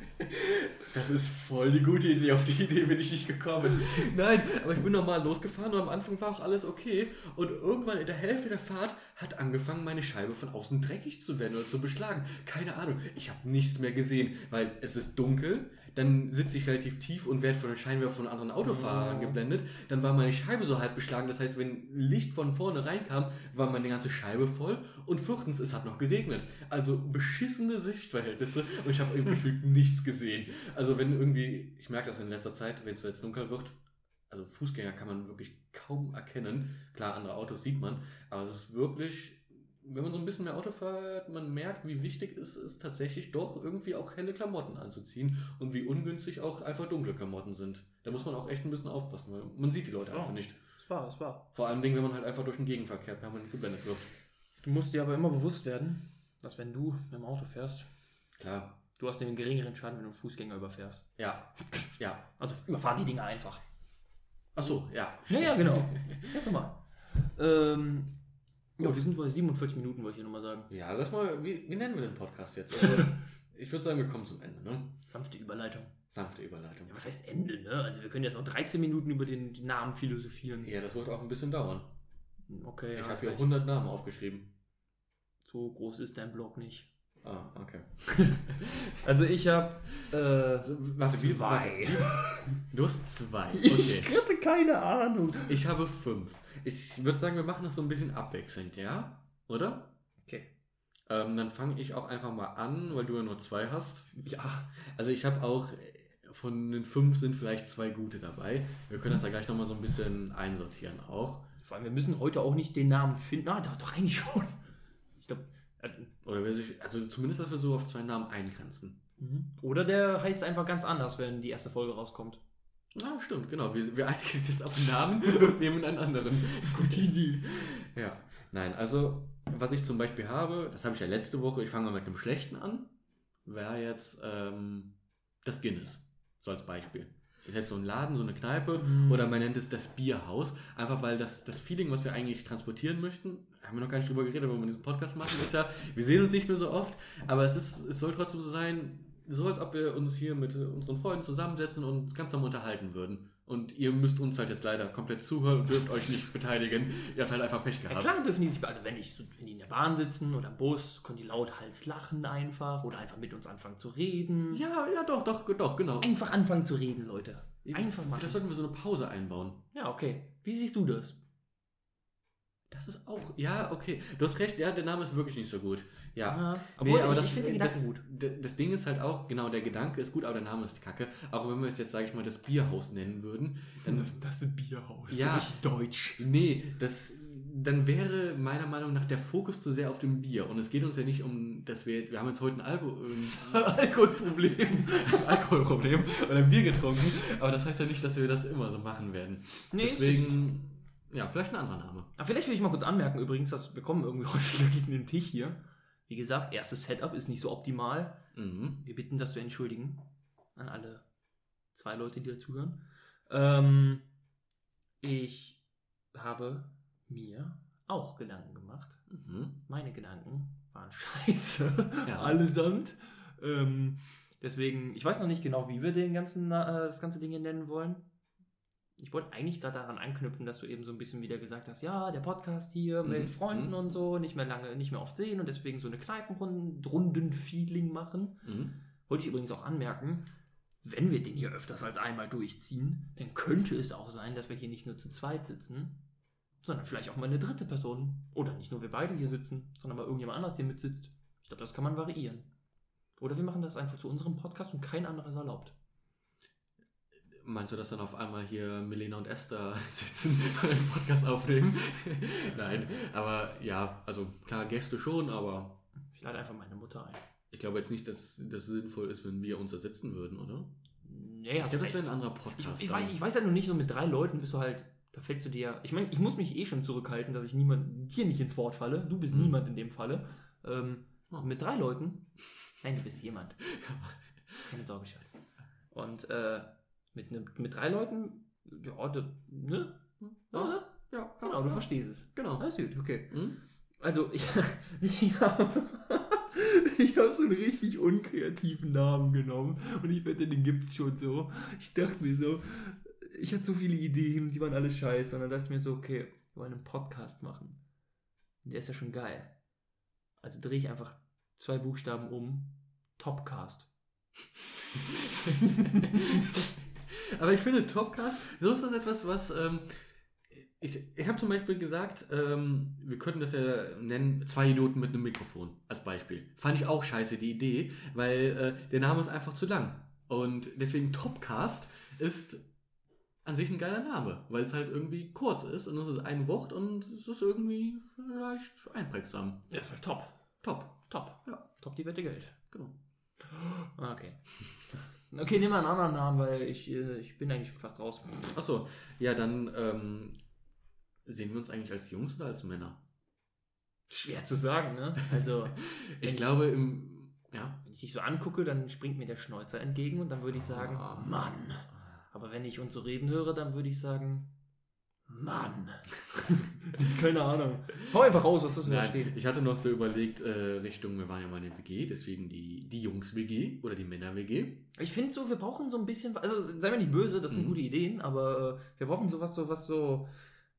Das ist voll die gute Idee. Auf die Idee bin ich nicht gekommen. Nein, aber ich bin normal losgefahren und am Anfang war auch alles okay. Und irgendwann in der Hälfte der Fahrt hat angefangen, meine Scheibe von außen dreckig zu werden oder zu beschlagen. Keine Ahnung. Ich habe nichts mehr gesehen, weil es ist dunkel. Dann sitze ich relativ tief und werde von den Scheinwerfer von anderen Autofahrern Oh. geblendet. Dann war meine Scheibe so halb beschlagen. Das heißt, wenn Licht von vorne reinkam, war meine ganze Scheibe voll. Und viertens, es hat noch geregnet. Also beschissene Sichtverhältnisse. Und ich habe irgendwie gefühlt nichts gesehen. Also wenn irgendwie, ich merke das in letzter Zeit, wenn es jetzt dunkel wird, also Fußgänger kann man wirklich kaum erkennen. Klar, andere Autos sieht man, aber es ist wirklich, wenn man so ein bisschen mehr Auto fährt, man merkt, wie wichtig es ist, tatsächlich doch irgendwie auch helle Klamotten anzuziehen und wie ungünstig auch einfach dunkle Klamotten sind. Da muss man auch echt ein bisschen aufpassen, weil man sieht die Leute Ja. einfach nicht. Es war, es war. Vor allem, wenn man halt einfach durch den Gegenverkehr permanent geblendet wird. Du musst dir aber immer bewusst werden, dass wenn du mit dem Auto fährst, Klar. du hast den geringeren Schaden, wenn du einen Fußgänger überfährst. Ja. Ja. Also überfahr die Dinger einfach. Ach so, ja. Ja, ja, genau. Jetzt nochmal. Ähm, ja, wir sind bei 47 Minuten, wollte ich hier nochmal sagen. Ja, lass mal, wie, wie nennen wir den Podcast jetzt? Also, ich würde sagen, wir kommen zum Ende, ne? Sanfte Überleitung. Sanfte Überleitung. Ja, was heißt Ende, ne? Also wir können jetzt noch 13 Minuten über den, Namen philosophieren. Ja, das wird auch ein bisschen dauern. Okay, ich ja, habe hast hier recht. 100 Namen aufgeschrieben. So groß ist dein Blog nicht. Ah, okay. Also ich habe äh, warte, wie, Zwei. warte, wie? Du hast zwei. Ich Okay. hatte keine Ahnung. Ich habe fünf. Ich würde sagen, wir machen das so ein bisschen abwechselnd, ja? Oder? Okay. Ähm, dann fange ich auch einfach mal an, weil du ja nur zwei hast. Ja. Also ich habe auch, äh, von den fünf sind vielleicht zwei gute dabei. Wir können das ja gleich nochmal so ein bisschen einsortieren auch. Vor allem, wir müssen heute auch nicht den Namen finden. Ah, doch, doch eigentlich schon. Ich glaube. Äh, Oder wer sich, also zumindest, dass wir so auf zwei Namen eingrenzen. mhm. Oder der heißt einfach ganz anders, wenn die erste Folge rauskommt. Ja, stimmt, genau. Wir, wir einigen uns jetzt auf den Namen und nehmen einen anderen. Gute Idee. Ja, nein, also, was ich zum Beispiel habe, das habe ich ja letzte Woche, ich fange mal mit einem schlechten an, wäre jetzt ähm, das Guinness. So als Beispiel. Ist jetzt so ein Laden, so eine Kneipe Mhm. oder man nennt es das Bierhaus. Einfach weil das, das Feeling, was wir eigentlich transportieren möchten, haben wir noch gar nicht drüber geredet, wenn wir diesen Podcast machen, ist ja, wir sehen uns nicht mehr so oft, aber es, ist, es soll trotzdem so sein, so als ob wir uns hier mit äh, unseren Freunden zusammensetzen und uns ganz normal unterhalten würden. Und ihr müsst uns halt jetzt leider komplett zuhören und dürft euch nicht beteiligen. Ihr habt halt einfach Pech Ja gehabt. klar dürfen die sich, also wenn, ich, wenn die in der Bahn sitzen oder im Bus, können die lauthals lachen einfach oder einfach mit uns anfangen zu reden. Ja, ja, doch, doch, doch, genau. Einfach anfangen zu reden, Leute. Einfach machen. Das sollten wir so eine Pause einbauen. Ja, okay. Wie siehst du das? Das ist auch, ja, okay. Du hast recht, ja, der Name ist wirklich nicht so gut. Ja. Obwohl, aber ich, das, ich finde den das, Gedanken gut. d- Das Ding ist halt auch, genau, der Gedanke ist gut, aber der Name ist kacke. Auch wenn wir es jetzt, sage ich mal, das Bierhaus nennen würden. Dann, das Bierhaus. Ja. richtig deutsch. nee, das, dann wäre meiner Meinung nach der Fokus zu sehr auf dem Bier. Und es geht uns ja nicht um, dass wir, wir haben jetzt heute ein Alko äh, Alkoholproblem, Alkoholproblem oder ein Bier getrunken. Aber das heißt ja nicht, dass wir das immer so machen werden. Nee, ist Deswegen, ja, vielleicht ein anderer Name. Aber vielleicht will ich mal kurz anmerken, übrigens, dass wir kommen irgendwie häufiger gegen den Tisch hier. Wie gesagt, erstes Setup ist nicht so optimal. Mhm. Wir bitten das zu entschuldigen. An alle zwei Leute, die dazuhören. Ähm, ich habe mir auch Gedanken gemacht. Mhm. Meine Gedanken waren scheiße. Ja. Allesamt. Ähm, deswegen, ich weiß noch nicht genau, wie wir den ganzen, äh, das ganze Ding hier nennen wollen. Ich wollte eigentlich gerade daran anknüpfen, dass du eben so ein bisschen wieder gesagt hast, ja, der Podcast hier Mhm. mit Freunden Mhm. und so, nicht mehr lange, nicht mehr oft sehen und deswegen so eine Kneipenrunden-Feeling machen. Mhm. Wollte ich übrigens auch anmerken, wenn wir den hier öfters als einmal durchziehen, dann könnte es auch sein, dass wir hier nicht nur zu zweit sitzen, sondern vielleicht auch mal eine dritte Person. Oder nicht nur wir beide hier sitzen, sondern mal irgendjemand anders hier mitsitzt. Ich glaube, das kann man variieren. Oder wir machen das einfach zu unserem Podcast und kein anderes erlaubt. Meinst du, dass dann auf einmal hier Milena und Esther sitzen und einen Podcast aufnehmen? Nein, aber ja, also klar, Gäste schon, aber Ich lade einfach meine Mutter ein. ich glaube jetzt nicht, dass das sinnvoll ist, wenn wir uns ersetzen würden, oder? Nee, Ich hast glaube, das recht. wäre ein anderer Ich, Podcast. ich, dann. weiß, ich weiß halt nur nicht, so mit drei Leuten bist du halt, da fällst du dir, ich meine, ich muss mich eh schon zurückhalten, dass ich niemand, dir nicht ins Wort falle. Du bist Mhm. niemand in dem Falle. Ähm, Oh. Mit drei Leuten, nein, du bist jemand. Keine Sorge, Schatz. Und äh, mit, ne, mit drei Leuten, ja, da, ne? Ja, ja, Genau, du verstehst es. Genau. Alles gut, okay. Hm? Also, ich, ich habe ich hab so einen richtig unkreativen Namen genommen und ich wette, den gibt es schon so. Ich dachte mir so, ich hatte so viele Ideen, die waren alle scheiße. Und dann dachte ich mir so, okay, wir wollen einen Podcast machen. Und der ist ja schon geil. Also drehe ich einfach zwei Buchstaben um. Topcast. Aber ich finde, Topcast, so ist das etwas, was. Ähm, ich ich habe zum Beispiel gesagt, ähm, wir könnten das ja nennen, zwei Idioten mit einem Mikrofon als Beispiel. Fand ich auch scheiße, die Idee, weil äh, der Name ist einfach zu lang. Und deswegen Topcast ist an sich ein geiler Name, weil es halt irgendwie kurz ist und es ist ein Wort und es ist irgendwie vielleicht einprägsam. Ja, ist halt top. Top. Top. Ja. Top die Wette Geld. Genau. Okay. Okay, nimm mal einen anderen Namen, weil ich, äh, ich bin eigentlich schon fast raus. Achso, ja, dann ähm, sehen wir uns eigentlich als Jungs oder als Männer? Schwer zu sagen, ne? Also, Ich glaube, im. Ja. wenn ich dich so angucke, dann springt mir der Schnäuzer entgegen und dann würde ich sagen, Ah. Mann. Aber wenn ich uns so reden höre, dann würde ich sagen, Mann. Keine Ahnung. Hau einfach raus, was das da steht. ich hatte noch so überlegt, äh, Richtung, wir waren ja mal in der WG, deswegen die, die Jungs-WG oder die Männer-WG. Ich finde so, wir brauchen so ein bisschen, also sei mir nicht böse, das sind Mhm. gute Ideen, aber äh, wir brauchen sowas, so was so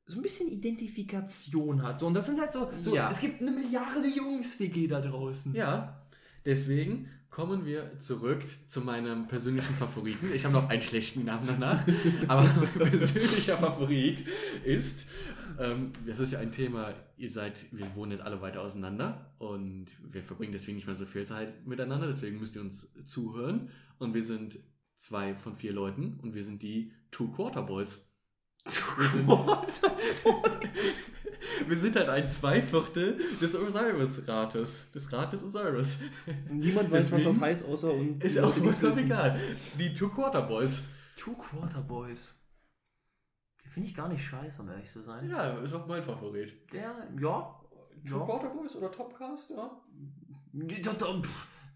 so ein bisschen Identifikation hat. So, und das sind halt so, so Ja. es gibt eine Milliarde Jungs-WG da draußen. Ja, deswegen kommen wir zurück zu meinem persönlichen Favoriten. Ich habe noch einen schlechten Namen danach, aber mein persönlicher Favorit ist, ähm, das ist ja ein Thema, ihr seid, wir wohnen jetzt alle weiter auseinander und wir verbringen deswegen nicht mehr so viel Zeit miteinander, deswegen müsst ihr uns zuhören und wir sind zwei von vier Leuten und wir sind die Two Quarter Boys. Wir sind, wir sind halt ein Zweiviertel des Osiris-Rates, des Rates Osiris. Niemand weiß, was das heißt, außer und Ist auch vollkommen egal. Die Two Quarter Boys. Two Quarter Boys. Die finde ich gar nicht scheiße, um ehrlich zu sein. Ja, ist auch mein Favorit. Der, ja. Two Ja. Quarter Boys oder Topcast, ja?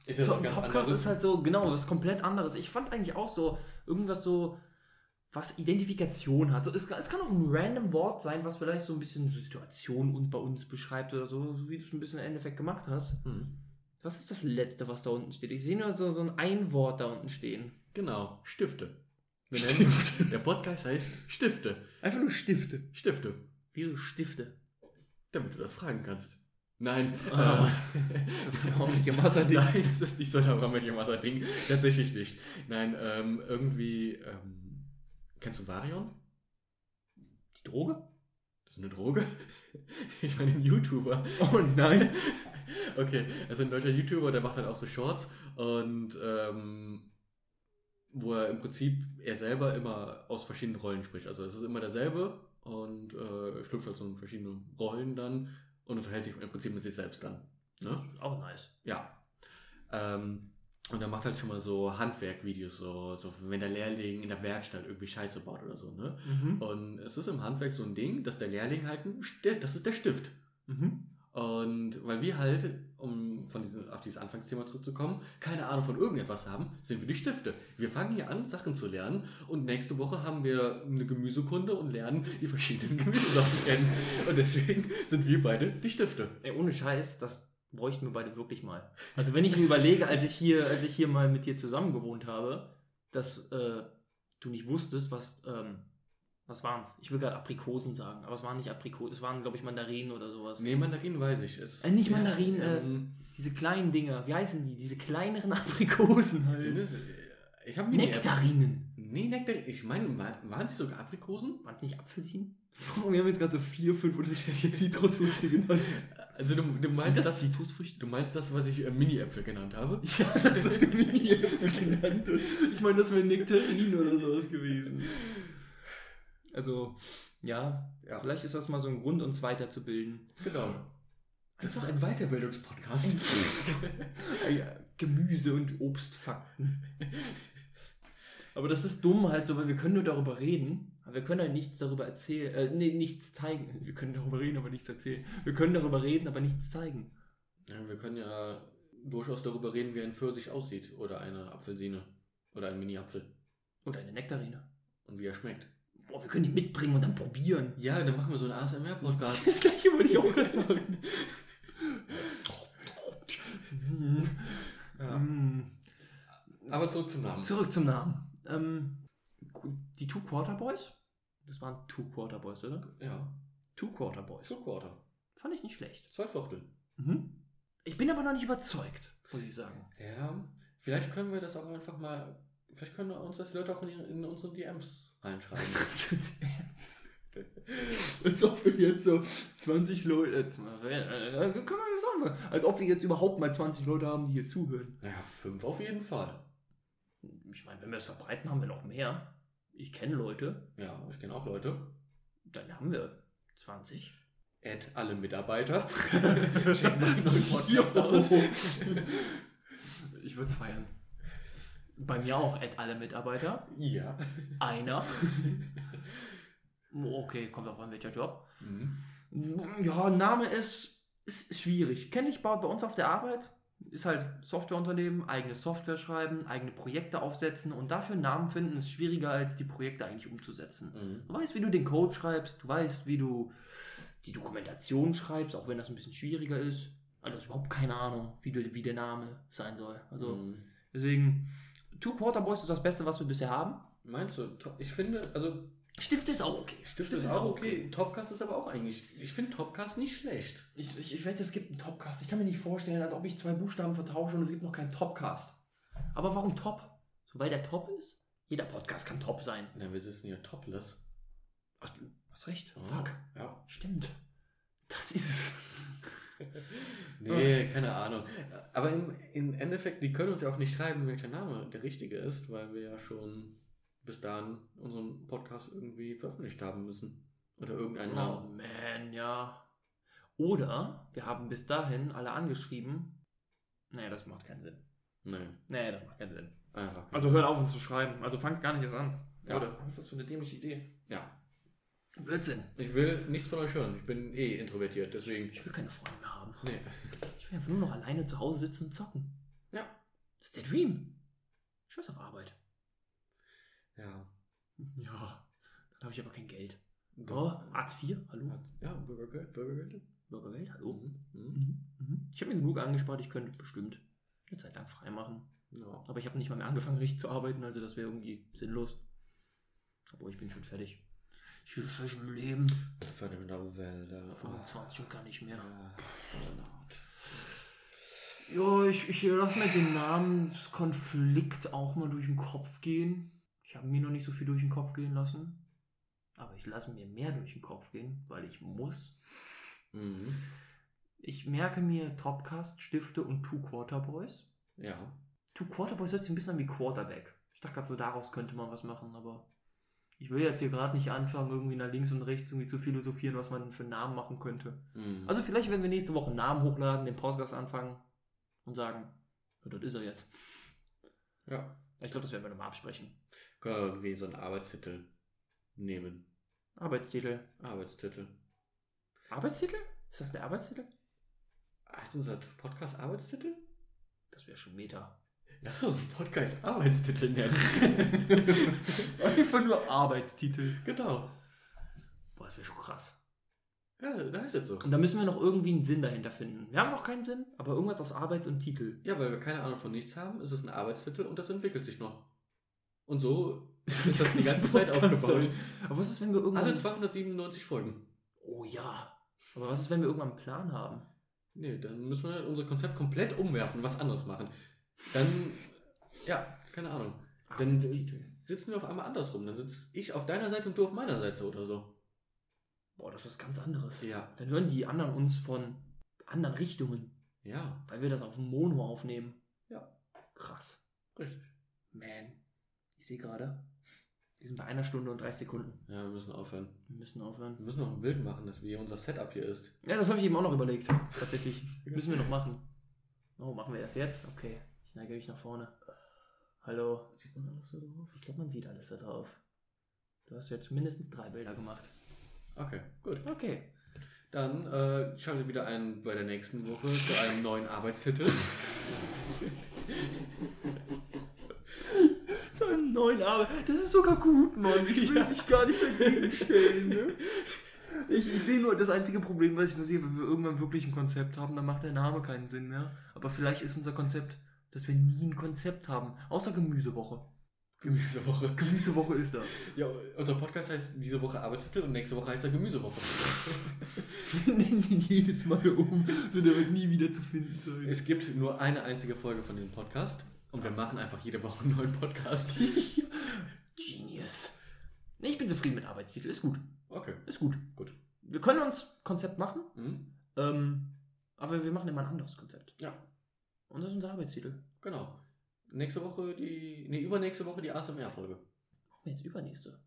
Ist Topcast ist halt so, genau, was komplett anderes. Ich fand eigentlich auch so, irgendwas so, was Identifikation hat. So, es, es kann auch ein random Wort sein, was vielleicht so ein bisschen so Situation und bei uns beschreibt oder so, so wie du es ein bisschen im Endeffekt gemacht hast. Hm. Was ist das letzte, was da unten steht? Ich sehe nur so, so ein Ein-Wort da unten stehen. Genau, Stifte. Wir nennen, der Podcast heißt Stifte. Einfach nur Stifte. Stifte. Wieso Stifte? Damit du das fragen kannst. Nein, Ah. äh, Das ist auch mit dem Mother-Ding. Nein, das ist nicht so ein mit dem Wasser-Ding. Tatsächlich nicht. Nein, ähm, irgendwie, ähm, kennst du Varion? Die Droge? Das ist eine Droge? Ich meine, ein YouTuber. Oh nein. Okay, also ein deutscher YouTuber, der macht halt auch so Shorts und ähm, wo er im Prinzip er selber immer aus verschiedenen Rollen spricht. Also es ist immer derselbe und äh, schlüpft halt so in verschiedene Rollen dann und unterhält sich im Prinzip mit sich selbst dann. Ne? Auch nice. Ja. Ähm, und er macht halt schon mal so Handwerkvideos, so, so wenn der Lehrling in der Werkstatt irgendwie Scheiße baut oder so, ne? Mhm. Und es ist im Handwerk so ein Ding, dass der Lehrling halt ein das ist der Stift. Mhm. Und weil wir halt, um von diesem, auf dieses Anfangsthema zurückzukommen, keine Ahnung von irgendetwas haben, sind wir die Stifte. Wir fangen hier an, Sachen zu lernen und nächste Woche haben wir eine Gemüsekunde und lernen die verschiedenen Gemüsesachen kennen. Und deswegen sind wir beide die Stifte. Ey, ohne Scheiß, das bräuchten wir beide wirklich mal. Also wenn ich mir überlege, als ich hier, als ich hier mal mit dir zusammen gewohnt habe, dass äh, du nicht wusstest, was, ähm, was waren's? Ich will gerade Aprikosen sagen, aber es waren nicht Aprikosen, es waren, glaube ich, Mandarinen oder sowas. Nee, Mandarinen weiß ich. Es, Äh, nicht Mandarinen, äh, ähm, Diese kleinen Dinger, wie heißen die? Diese kleineren Aprikosen sind halt. es, ich Mini Nektarinen. Nee, Nektar, ich meine, wa- waren sie sogar Aprikosen? Waren es nicht Apfelsinen? Wir haben jetzt gerade so vier, fünf unterschiedliche Zitrusfrüchte genannt? Also du, du meinst das das, Zitrusfrüchte? du meinst das, was ich äh, Mini-Äpfel genannt habe? Ja, das ist der Mini-Äpfel genannt. Ich meine, das wäre Nektarin oder sowas gewesen. Also, ja, Ja. vielleicht ist das mal so ein Grund, uns weiterzubilden. Genau. Das ist ein Weiterbildungspodcast. Ja, Gemüse- und Obstfakten. Aber das ist dumm halt so, weil wir können nur darüber reden, aber wir können halt nichts darüber erzählen, äh, nee, nichts zeigen. Wir können darüber reden, aber nichts erzählen. Wir können darüber reden, aber nichts zeigen. ja, wir können ja durchaus darüber reden, wie ein Pfirsich aussieht. Oder eine Apfelsine. Oder ein Mini-Apfel. Oder eine Nektarine. Und wie er schmeckt. Boah, wir können die mitbringen und dann probieren. Ja, dann machen wir so einen ASMR-Podcast. Das gleiche wollte ich auch gerade sagen. Ja. Mm. Aber zurück zum Namen. Zurück zum Namen. Ähm, die Two Quarter Boys? Das waren Two Quarter Boys, oder? Ja, Two Quarter Boys. Two Quarter. Fand ich nicht schlecht. Zwei Viertel. Mhm. Ich bin aber noch nicht überzeugt, muss ich sagen. Ja, vielleicht können wir das auch einfach mal. Vielleicht können wir uns das die Leute auch in, in unsere DMs reinschreiben. als ob wir jetzt so 20 Leute. Äh, äh, können wir sagen, als ob wir jetzt überhaupt mal 20 Leute haben, die hier zuhören. naja, fünf auf jeden Fall. Ich meine, wenn wir es verbreiten, haben wir noch mehr. Ich kenne Leute, Ja, ich kenne auch Leute. dann haben wir 20. Add alle Mitarbeiter. Check mal einen neuen Podcast aus. Ich würde es feiern. Bei mir auch, add alle Mitarbeiter. ja. Einer. Okay, kommt auch an welcher Job. Mhm. Ja, Name ist, ist schwierig. Kenne ich bei, bei uns auf der Arbeit. Ist halt Softwareunternehmen, eigene Software schreiben, eigene Projekte aufsetzen und dafür einen Namen finden ist schwieriger als die Projekte eigentlich umzusetzen. Mhm. Du weißt, wie du den Code schreibst, du weißt, wie du die Dokumentation schreibst, auch wenn das ein bisschen schwieriger ist. Also du hast überhaupt keine Ahnung, wie, du, wie der Name sein soll. Also Mhm. deswegen, Two Quarter Boys ist das Beste, was wir bisher haben. Meinst du? Ich finde, also Stifte ist auch okay. Stift ist auch okay. Topcast ist aber auch eigentlich. Ich finde Topcast nicht schlecht. Ich, ich, ich wette, es gibt einen Topcast. Ich kann mir nicht vorstellen, als ob ich zwei Buchstaben vertausche und es gibt noch keinen Topcast. Aber warum Top? So, weil der Top ist? Jeder Podcast kann Top sein. Na, wir sitzen ja topless. Ach, du hast recht. Oh, Fuck. Ja. Stimmt. Das ist es. Nee, keine Ahnung. Aber im, im Endeffekt, die können uns ja auch nicht schreiben, welcher Name der richtige ist, weil wir ja schon bis dahin unseren Podcast irgendwie veröffentlicht haben müssen. Oder irgendeinen Oh Namen. man, ja. Oder wir haben bis dahin alle angeschrieben. Nee, das macht keinen Sinn. Nein, Nee, das macht keinen Sinn. einfach. Also hört auf uns zu schreiben. Also fangt gar nicht erst an. Ja. Oder? Was ist das für eine dämliche Idee? Ja. Blödsinn. Ich will nichts von euch hören. Ich bin eh introvertiert, deswegen. Ich will keine Freunde mehr haben. Nee. Ich will einfach nur noch alleine zu Hause sitzen und zocken. Ja. Das ist der Dream. Scheiß auf Arbeit. Ja. Ja. Dann habe ich aber kein Geld. Oh. Hartz IV, hallo? Ja, Bürgergeld, Bürgergeld. Bürgergeld, hallo? Mhm. Mhm. Mhm. Mhm. Ich habe mir genug angespart, ich könnte bestimmt eine Zeit lang frei machen. Ja. Aber ich habe nicht mal mehr angefangen, richtig zu arbeiten, also das wäre irgendwie sinnlos. Aber ich bin schon fertig. Ich bin fertig im Leben. Verdammt Wälder. 25 und gar nicht mehr. Ja. Ja, ich, ich lasse mir den Namen des Konflikt auch mal durch den Kopf gehen. Ich habe mir noch nicht so viel durch den Kopf gehen lassen. Aber ich lasse mir mehr durch den Kopf gehen, weil ich muss. Mhm. Ich merke mir Topcast, Stifte und Two Quarter Boys. Ja. Two Quarter Boys hört sich ein bisschen an wie Quarterback. Ich dachte gerade so, daraus könnte man was machen, aber ich will jetzt hier gerade nicht anfangen, irgendwie nach links und rechts irgendwie zu philosophieren, was man für Namen machen könnte. Mhm. Also vielleicht, wenn wir nächste Woche einen Namen hochladen, den Podcast anfangen und sagen, das ist er jetzt. ja. Ich glaube, das werden wir nochmal absprechen. Können wir irgendwie so einen Arbeitstitel nehmen. Arbeitstitel. Arbeitstitel. Arbeitstitel? Ist das der Arbeitstitel? Heißt unser Podcast Arbeitstitel? Das wäre schon Meta. Ja, Podcast Arbeitstitel nennen. Einfach nur Arbeitstitel. genau. Boah, das wäre schon krass. Ja, da heißt es so. Und da müssen wir noch irgendwie einen Sinn dahinter finden. Wir haben noch keinen Sinn, aber irgendwas aus Arbeits- und Titel. Ja, weil wir keine Ahnung von nichts haben, ist es ein Arbeitstitel und das entwickelt sich noch. Und so ist das die ganze Zeit aufgebaut. Aber was ist, wenn wir irgendwann... Also 297 Folgen. oh ja. Aber was ist, wenn wir irgendwann einen Plan haben? Nee, dann müssen wir unser Konzept komplett umwerfen, was anderes machen. Dann, ja, keine Ahnung. Dann sitzen wir auf einmal andersrum. Dann sitze ich auf deiner Seite und du auf meiner Seite oder so. Boah, das ist was ganz anderes. Ja. Dann hören die anderen uns von anderen Richtungen, Ja, weil wir das auf dem Mono aufnehmen. Ja. Krass. richtig. Man. Sehe gerade, wir sind bei einer Stunde und 30 Sekunden. Ja, wir müssen aufhören. Wir müssen aufhören. Wir müssen noch ein Bild machen, dass wie unser Setup hier ist. Ja, das habe ich eben auch noch überlegt. Tatsächlich. Müssen wir noch machen. Oh, machen wir das jetzt? Okay. Ich neige mich nach vorne. Hallo. Sieht man alles so drauf? Ich glaube, man sieht alles da drauf. Du hast jetzt mindestens drei Bilder gemacht. Okay, gut. Okay. Dann äh, schaltet wieder ein bei der nächsten Woche zu einem neuen Arbeitstitel. Zu einem neuen Arbeit. Das ist sogar gut, Mann. Ich will mich gar nicht dagegen stellen. Ne? Ich, ich sehe nur das einzige Problem, was ich nur sehe, wenn wir irgendwann wirklich ein Konzept haben, dann macht der Name keinen Sinn mehr. Aber vielleicht ist unser Konzept, dass wir nie ein Konzept haben. Außer Gemüsewoche. Gemüsewoche. Gemüsewoche ist da. Ja, unser Podcast heißt diese Woche Arbeitstitel und nächste Woche heißt er Gemüsewoche. Wir nennen ihn jedes Mal um, so der wird nie wieder zu finden sein. es gibt nur eine einzige Folge von dem Podcast und wir machen einfach jede Woche einen neuen Podcast. Genius. Nee, ich bin zufrieden mit Arbeitstitel. Ist gut. Okay, Ist gut. gut. Wir können uns Konzept machen, Mhm. ähm, aber wir machen immer ein anderes Konzept. Ja, Und das ist unser Arbeitstitel. genau. Nächste Woche die, nee, übernächste Woche die ASMR-Folge. Machen wir jetzt übernächste.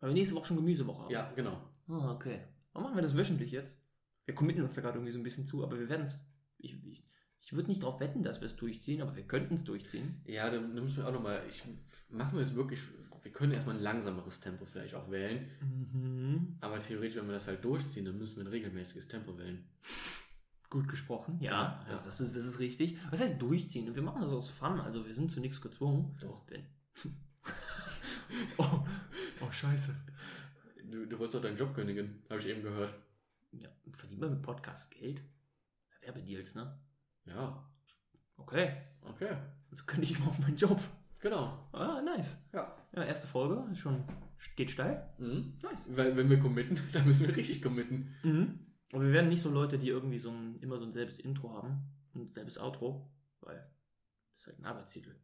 Weil wir nächste Woche schon Gemüsewoche haben. Ja, genau. Ah, okay. Warum machen wir das wöchentlich jetzt? Wir committen uns da gerade irgendwie so ein bisschen zu, aber wir werden es. Ich, ich, ich würde nicht darauf wetten, dass wir es durchziehen, aber wir könnten es durchziehen. Ja, dann, dann müssen wir auch nochmal, ich machen wir es wirklich, wir können erstmal ein langsameres Tempo vielleicht auch wählen, Mhm. aber theoretisch, wenn wir das halt durchziehen, dann müssen wir ein regelmäßiges Tempo wählen. Gut gesprochen, ja. Ja, ja. Das, das, ist, das ist richtig. Was heißt durchziehen? Wir machen das aus Fun, also wir sind zu nichts gezwungen. Doch. Wenn. oh, oh, scheiße. Du, du wolltest doch deinen Job kündigen, habe ich eben gehört. Ja, verdient man mit Podcast Geld? Werbedeals, ne? Ja, Okay. okay. Also könnte ich immer auf meinen Job. Genau. Ah, nice. Ja. Ja, erste Folge ist schon. geht steil. Mhm. Nice. Weil, wenn wir committen, dann müssen wir richtig committen. Mhm. Aber wir werden nicht so Leute, die irgendwie so ein, immer so ein selbes Intro haben und ein selbes Outro, weil das ist halt ein Arbeitstitel.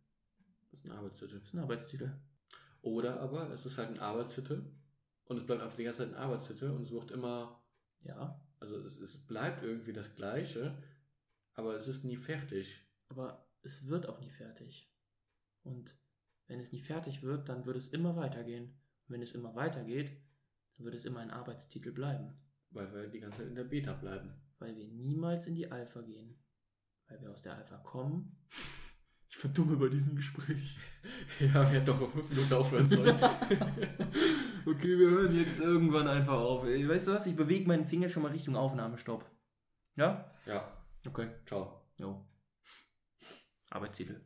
Das ist ein Arbeitstitel. Das ist ein Arbeitstitel. Oder aber es ist halt ein Arbeitstitel und es bleibt einfach die ganze Zeit ein Arbeitstitel und es wird immer, Ja, also es, es bleibt irgendwie das Gleiche, aber es ist nie fertig. aber es wird auch nie fertig. Und wenn es nie fertig wird, dann wird es immer weitergehen. Und wenn es immer weitergeht, dann wird es immer ein Arbeitstitel bleiben. Weil wir die ganze Zeit in der Beta bleiben. Weil wir niemals in die Alpha gehen. Weil wir aus der Alpha kommen. Ich verdumme bei diesem Gespräch. Ja, wir hätten doch vor fünf Minuten aufhören sollen. Okay, wir hören jetzt irgendwann einfach auf. Ey, Weißt du was? Ich bewege meinen Finger schon mal Richtung Aufnahmestopp. Ja? ja, Okay. ciao. Jo. Arbeitstitel.